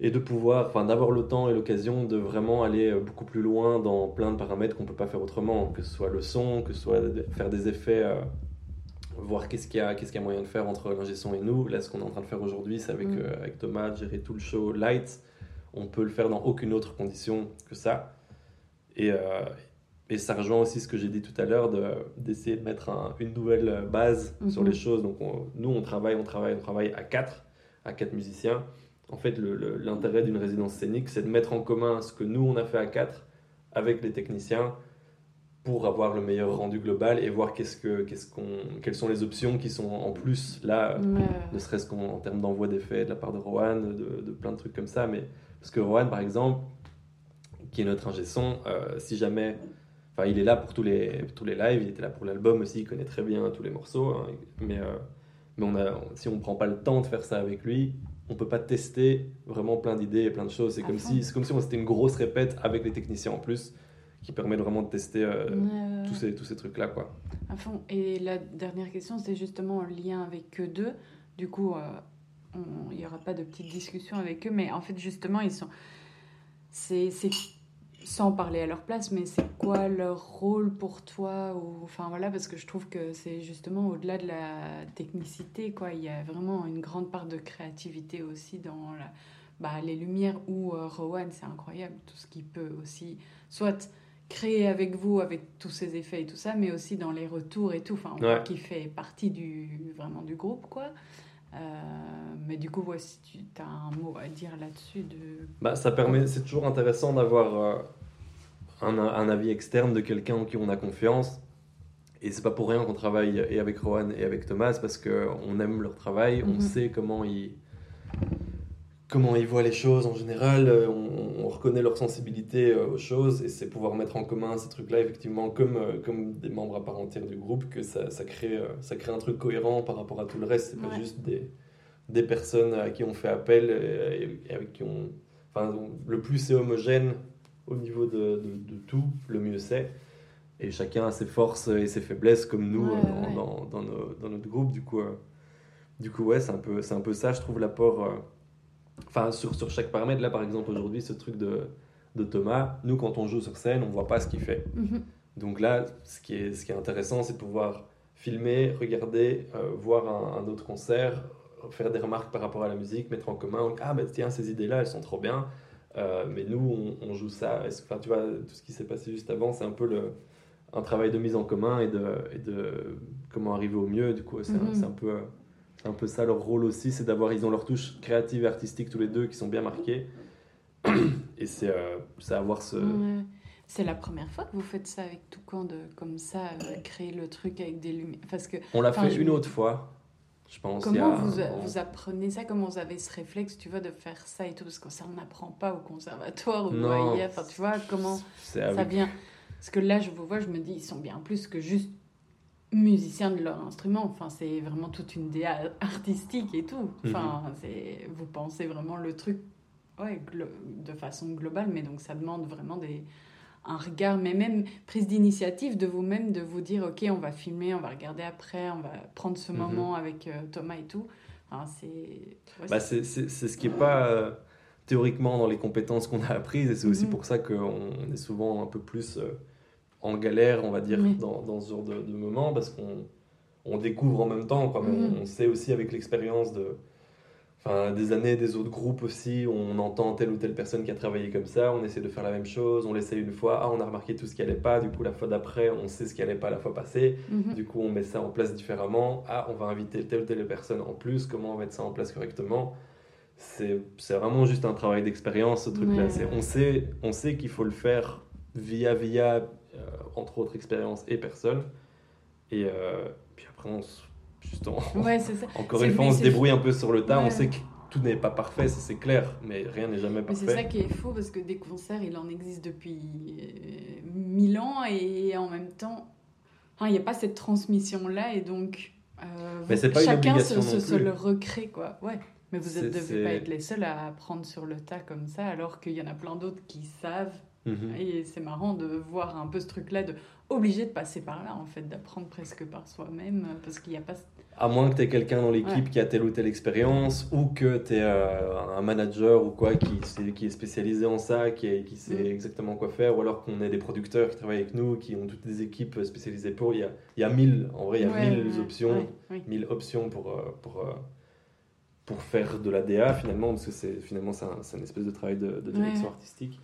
et de pouvoir, enfin, d'avoir le temps et l'occasion de vraiment aller euh, beaucoup plus loin dans plein de paramètres qu'on peut pas faire autrement, que ce soit le son, que ce soit faire des effets, euh, voir qu'est-ce qu'il y a, qu'est-ce qu'il y a moyen de faire entre l'ingé son et nous. Là, ce qu'on est en train de faire aujourd'hui, c'est avec, Mm. euh, avec Thomas, gérer tout le show light. On peut le faire dans aucune autre condition que ça. Et, euh, et ça rejoint aussi ce que j'ai dit tout à l'heure de- d'essayer de, mettre un- une nouvelle base sur Mhm. les choses. Donc on- nous, on travaille, on travaille, on travaille à quatre, à quatre musiciens. En fait, l'intérêt d'une résidence scénique, c'est de mettre en commun ce que nous, on a fait à quatre avec les techniciens pour avoir le meilleur rendu global et voir qu'est-ce que, qu'est-ce qu'on, quelles sont les options qui sont en plus là, Ouais. ne serait-ce qu'en en termes d'envoi d'effets de la part de Rohan, de, de plein de trucs comme ça. Mais, parce que Rohan, par exemple, qui est notre ingé son, euh, si jamais. Enfin, il est là pour tous les, tous les lives, il était là pour l'album aussi, il connaît très bien tous les morceaux. hein, mais euh, mais on a, si on prend pas le temps de faire ça avec lui, on peut pas tester vraiment plein d'idées et plein de choses. C'est comme, fond. si, c'est comme si on c'était une grosse répète avec les techniciens en plus, qui permet vraiment de tester euh, tous ces, tous ces trucs-là. quoi. À fond. Et la dernière question, c'était justement en lien avec eux deux. Du coup, euh, il n'y aura pas de petite discussion avec eux, mais en fait, justement, ils sont. c'est c'est- sans parler à leur place, mais c'est quoi leur rôle pour toi ou enfin voilà parce que je trouve que c'est justement au-delà de la technicité quoi, il y a vraiment une grande part de créativité aussi dans la, bah, les lumières ou euh, Rowan, c'est incroyable tout ce qu'il peut aussi soit créer avec vous avec tous ces effets et tout ça, mais aussi dans les retours et tout, enfin on voit Ouais. qu'il fait partie du vraiment du groupe quoi. Euh, mais du coup, ouais, si tu as un mot à dire là-dessus, de... Bah, ça permet, c'est toujours intéressant d'avoir euh, un, un avis externe de quelqu'un en qui on a confiance. Et c'est pas pour rien qu'on travaille et avec Rohan et avec Thomas parce que on aime leur travail, on Mhm. sait comment ils comment ils voient les choses en général, euh, on, on reconnaît leur sensibilité euh, aux choses et c'est pouvoir mettre en commun ces trucs-là effectivement comme euh, comme des membres à part entière du groupe que ça, ça crée ça crée un truc cohérent par rapport à tout le reste. C'est pas juste des des personnes à qui on fait appel et, et avec qui on enfin le plus c'est homogène au niveau de, de, de tout, le mieux c'est. Et chacun a ses forces et ses faiblesses comme nous Ouais, dans, ouais. Dans, dans nos- dans notre groupe. Du coup, euh, du coup ouais, c'est un, peu, un peu ça, je trouve, l'apport. euh, Enfin, sur, sur chaque paramètre, là par exemple, aujourd'hui, ce truc de, de Thomas, nous quand on joue sur scène, on voit pas ce qu'il fait. Mhm. Donc là, ce qui est, ce qui est intéressant, c'est de pouvoir filmer, regarder, euh, voir un, un autre concert, faire des remarques par rapport à la musique, mettre en commun. Ah, bah tiens, ces idées-là, elles sont trop bien. Euh, mais nous, on, on joue ça. Enfin, tu vois, tout ce qui s'est passé juste avant, c'est un peu le, un travail de mise en commun et de, et de comment arriver au mieux. Du coup, c'est un- Mhm. c'est un, peu, un peu ça leur rôle aussi, c'est d'avoir, ils ont leur touche créative et artistique tous les deux qui sont bien marquées. Et c'est euh, avoir ce. Ouais. C'est la première fois que vous faites ça avec Toucan, de comme ça, euh, créer le truc avec des lumières. Parce que On l'a fait je- une autre fois, je pense. Comment a vous, vous apprenez ça Comment vous avez ce réflexe, tu vois, de faire ça et tout Parce que ça, on n'apprend pas au conservatoire ou IA. Enfin, tu vois, comment ça vient? Parce que là, je vous vois, je me dis, ils sont bien plus que juste musiciens de leur instrument. Enfin, c'est vraiment toute une DA artistique et tout. Enfin, Mhm. c'est vous pensez vraiment le truc ouais, de façon globale, mais donc ça demande vraiment des un regard, mais même prise d'initiative de vous-même, de vous dire, ok, on va filmer, on va regarder après, on va prendre ce Mhm. moment avec euh, Thomas et tout. Enfin, c'est ouais, Bah, c'est c'est- c'est ce qui n'est pas euh, théoriquement dans les compétences qu'on a apprises, et c'est aussi Mhm. pour ça qu'on est souvent un peu plus euh, en galère, on va dire, Oui. dans, dans ce genre de, de moment, parce qu'on on découvre en même temps, quoi, mais Mhm. on, on sait aussi avec l'expérience de, enfin, des années des autres groupes aussi, on entend telle ou telle personne qui a travaillé comme ça, on essaie de faire la même chose, on l'essaie une fois, ah, on a remarqué tout ce qui allait pas, du coup la fois d'après, on sait ce qui allait pas la fois passée, Mhm. du coup on met ça en place différemment, ah, on va inviter telle ou telle personne en plus, comment on va mettre ça en place correctement? C'est c'est vraiment juste un travail d'expérience ce truc là Ouais, on sait on sait qu'il faut le faire via via entre autres expériences et personnes et euh, puis après on se- juste en- Ouais, c'est ça. encore une fois on se débrouille un peu sur le tas on sait que tout n'est pas parfait ça, c'est clair mais rien n'est jamais Mais parfait c'est ça qui est faux parce que des concerts, il en existe depuis euh, mille ans et en même temps, il n'y a pas cette transmission-là et donc euh, Mais vous- c'est pas une chacun se, se- se le recrée quoi. Ouais. Mais vous ne devez pas être les seuls à apprendre sur le tas comme ça alors qu'il y en a plein d'autres qui savent. Mhm. Et c'est marrant de voir un peu ce truc-là, de obligé de passer par là en fait, d'apprendre presque par soi-même parce qu'il n'y a pas. À moins que tu aies quelqu'un dans l'équipe Ouais. qui a telle ou telle expérience, ou que tu aies un manager ou quoi qui, qui est spécialisé en ça, qui, est- qui sait Mm. exactement quoi faire, ou alors qu'on ait des producteurs qui travaillent avec nous, qui ont toutes des équipes spécialisées pour. Il y a, il y a mille, en vrai, il y a Ouais, mille ouais, options, mille options pour, euh, pour, euh, pour faire de la DA finalement, parce que c'est finalement c'est un, c'est une espèce de travail de, de direction artistique.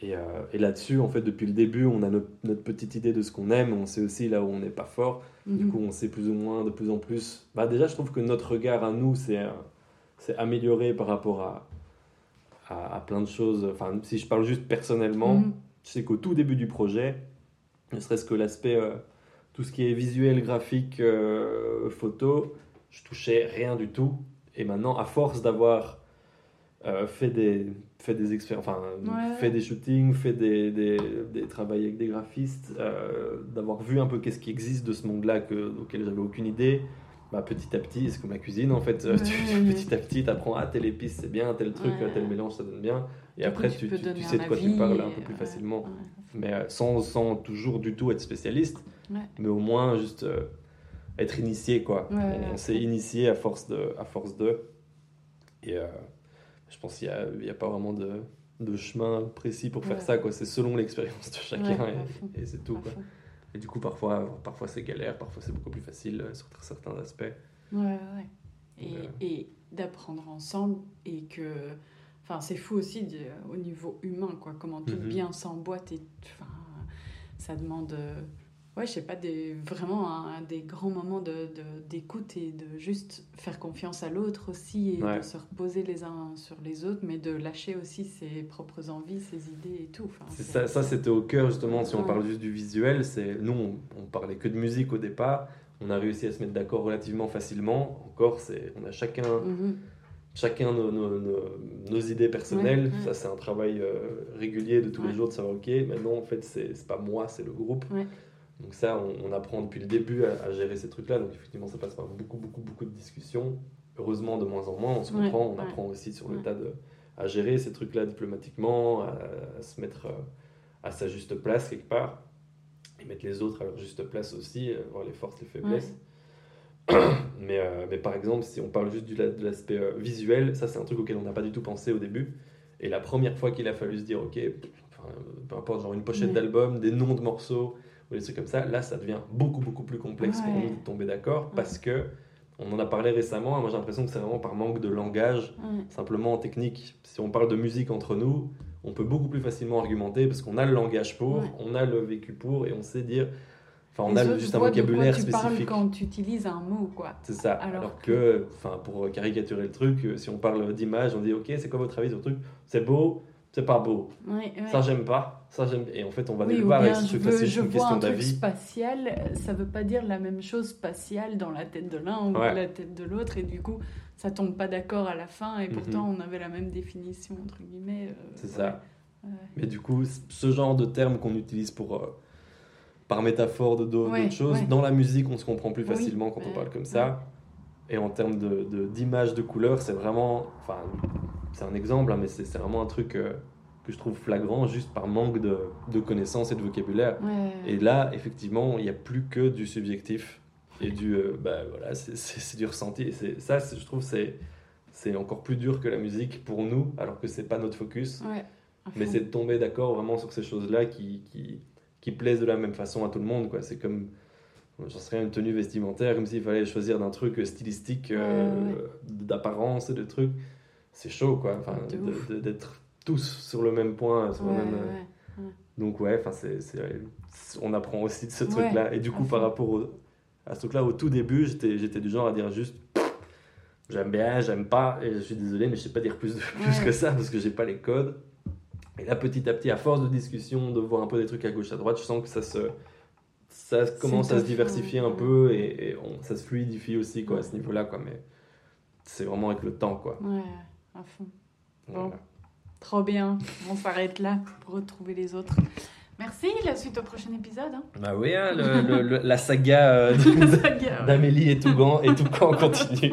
Et, euh, et là-dessus, en fait, depuis le début, on a notre, notre petite idée de ce qu'on aime, on sait aussi là où on n'est pas fort. Du Mhm. coup, on sait plus ou moins, de plus en plus. Bah, déjà, je trouve que notre regard à nous, c'est euh, amélioré par rapport à, à, à plein de choses. Enfin, si je parle juste personnellement, Mhm. je sais qu'au tout début du projet, ne serait-ce que l'aspect, euh, tout ce qui est visuel, graphique, euh, photo, je touchais rien du tout. Et maintenant, à force d'avoir euh, fait des fait des expé- enfin Ouais. fait des shootings fait des, des, des travails avec des graphistes euh, d'avoir vu un peu qu'est-ce qui existe de ce monde là que, auquel j'avais aucune idée bah, petit à petit c'est comme la cuisine en fait Ouais, Tu- ouais, ouais. petit à petit tu apprends ah telle épice c'est bien tel truc tel mélange ça donne bien. Et Du après tu tu, sais de quoi tu parles un peu plus ouais, facilement mais euh, sans, sans toujours du tout être spécialiste mais au moins juste euh, être initié quoi. On, s'est initié à force de à force de. Et euh, je pense qu'il n'y a, pas vraiment de de chemin précis pour faire Ouais. ça, quoi. C'est selon l'expérience de chacun Ouais, et- c'est tout, quoi. Et du coup, parfois, parfois c'est galère, parfois c'est beaucoup plus facile euh, sur certains aspects. Ouais, ouais. Et, Ouais. et d'apprendre ensemble et que. Enfin, c'est fou aussi de- au niveau humain, quoi. Comment tout Mhm. bien s'emboîte et. Enfin, ça demande. Ouais, je sais pas, des, vraiment un- des grands moments de- de- d'écoute et de juste faire confiance à l'autre aussi et Ouais. de se reposer les uns sur les autres, mais de lâcher aussi ses propres envies, ses idées et tout. Enfin, ça, ça c'était au cœur justement, si on parle juste du visuel, c'est nous on, on parlait que de musique au départ, on a réussi à se mettre d'accord relativement facilement, encore c'est on a chacun Mhm. chacun nos, nos- nos- nos idées personnelles, Ouais, ça c'est un travail euh, régulier de tous les jours de savoir ok maintenant en fait c'est c'est pas moi c'est le groupe. Donc ça on, on apprend depuis le début à, à gérer ces trucs là, donc effectivement ça passe par beaucoup beaucoup beaucoup de discussions, heureusement de moins en moins on se Ouais, comprend, on ouais. apprend aussi sur le Ouais. tas de à gérer ces trucs-là diplomatiquement, à, à se mettre euh, à sa juste place quelque part, et mettre les autres à leur juste place aussi, euh, voir les forces, les faiblesses. mais, euh, mais par exemple, si on parle juste du- de l'aspect visuel, ça c'est un truc auquel on n'a pas du tout pensé au début. Et la première fois qu'il a fallu se dire, ok, peu importe, genre une pochette d'album, des noms de morceaux, ou des trucs comme ça, là ça devient beaucoup beaucoup plus complexe pour nous de tomber d'accord, parce que on en a parlé récemment, et moi j'ai l'impression que c'est vraiment par manque de langage, simplement en technique. Si on parle de musique entre nous, on peut beaucoup plus facilement argumenter parce qu'on a le langage pour, Ouais. on a le vécu pour et on sait dire. Enfin, on Les a juste un vocabulaire tu parles spécifique. quand tu utilises un mot, quoi. C'est ça. Alors Alors, que, enfin, pour caricaturer le truc, euh, si on parle d'image, on dit ok, c'est quoi votre avis sur le truc? C'est beau, c'est pas beau. Ouais, ouais. Ça j'aime pas, ça j'aime. Et en fait, on va Oui, part et ce je, truc veux, c'est une vois question un truc d'avis. spatial, ça veut pas dire la même chose spatiale dans la tête de l'un ou Ouais. la tête de l'autre, et du coup, ça tombe pas d'accord à la fin, et pourtant Mhm. on avait la même définition, entre guillemets. euh, C'est ça. ouais. Mais du coup, ce genre de termes qu'on utilise pour, euh, par métaphore de d'autres choses, dans la musique, on se comprend plus Oui, facilement quand on parle comme ça. Et en termes de, de- d'image, de, couleur, c'est vraiment. Enfin, c'est un exemple, hein, mais c'est, c'est vraiment un truc euh, que je trouve flagrant juste par manque de, de connaissances et de vocabulaire. Ouais. Et là, effectivement, il n'y a plus que du subjectif et du. euh, bah voilà, c'est, du ressenti. Et c'est, ça, je trouve, c'est, encore plus dur que la musique pour nous, alors que c'est pas notre focus. Ouais, Mais c'est de tomber d'accord vraiment sur ces choses-là qui, qui, qui plaisent de la même façon à tout le monde. Quoi. C'est comme, j'en rien, une tenue vestimentaire, comme s'il fallait choisir d'un truc stylistique, euh, Ouais, ouais. d'apparence et de trucs. C'est chaud, quoi. Enfin, d'être tous sur le même point. Sur le Ouais, même, euh, ouais, ouais. Donc, ouais, enfin, c'est, on apprend aussi de ce truc-là. Et du coup, par rapport au- à ce truc-là, au tout début, j'étais, j'étais du genre à dire juste. J'aime bien, j'aime pas, et je suis désolé, mais je sais pas dire plus, de, plus que ça parce que j'ai pas les codes. Et là, petit à petit, à force de discussion, de voir un peu des trucs à gauche, à droite, je sens que ça se, ça commence à se diversifier un peu et, et on- ça se fluidifie aussi quoi, à ce niveau-là. Quoi, mais c'est vraiment avec le temps. Quoi. Ouais, à fond. Bon, Voilà. Trop bien. On s'arrête là pour retrouver les autres. Merci, la suite au prochain épisode. hein. Bah oui, hein, le- le- le- la saga euh, d'Amélie et Tougan et Toucan continue.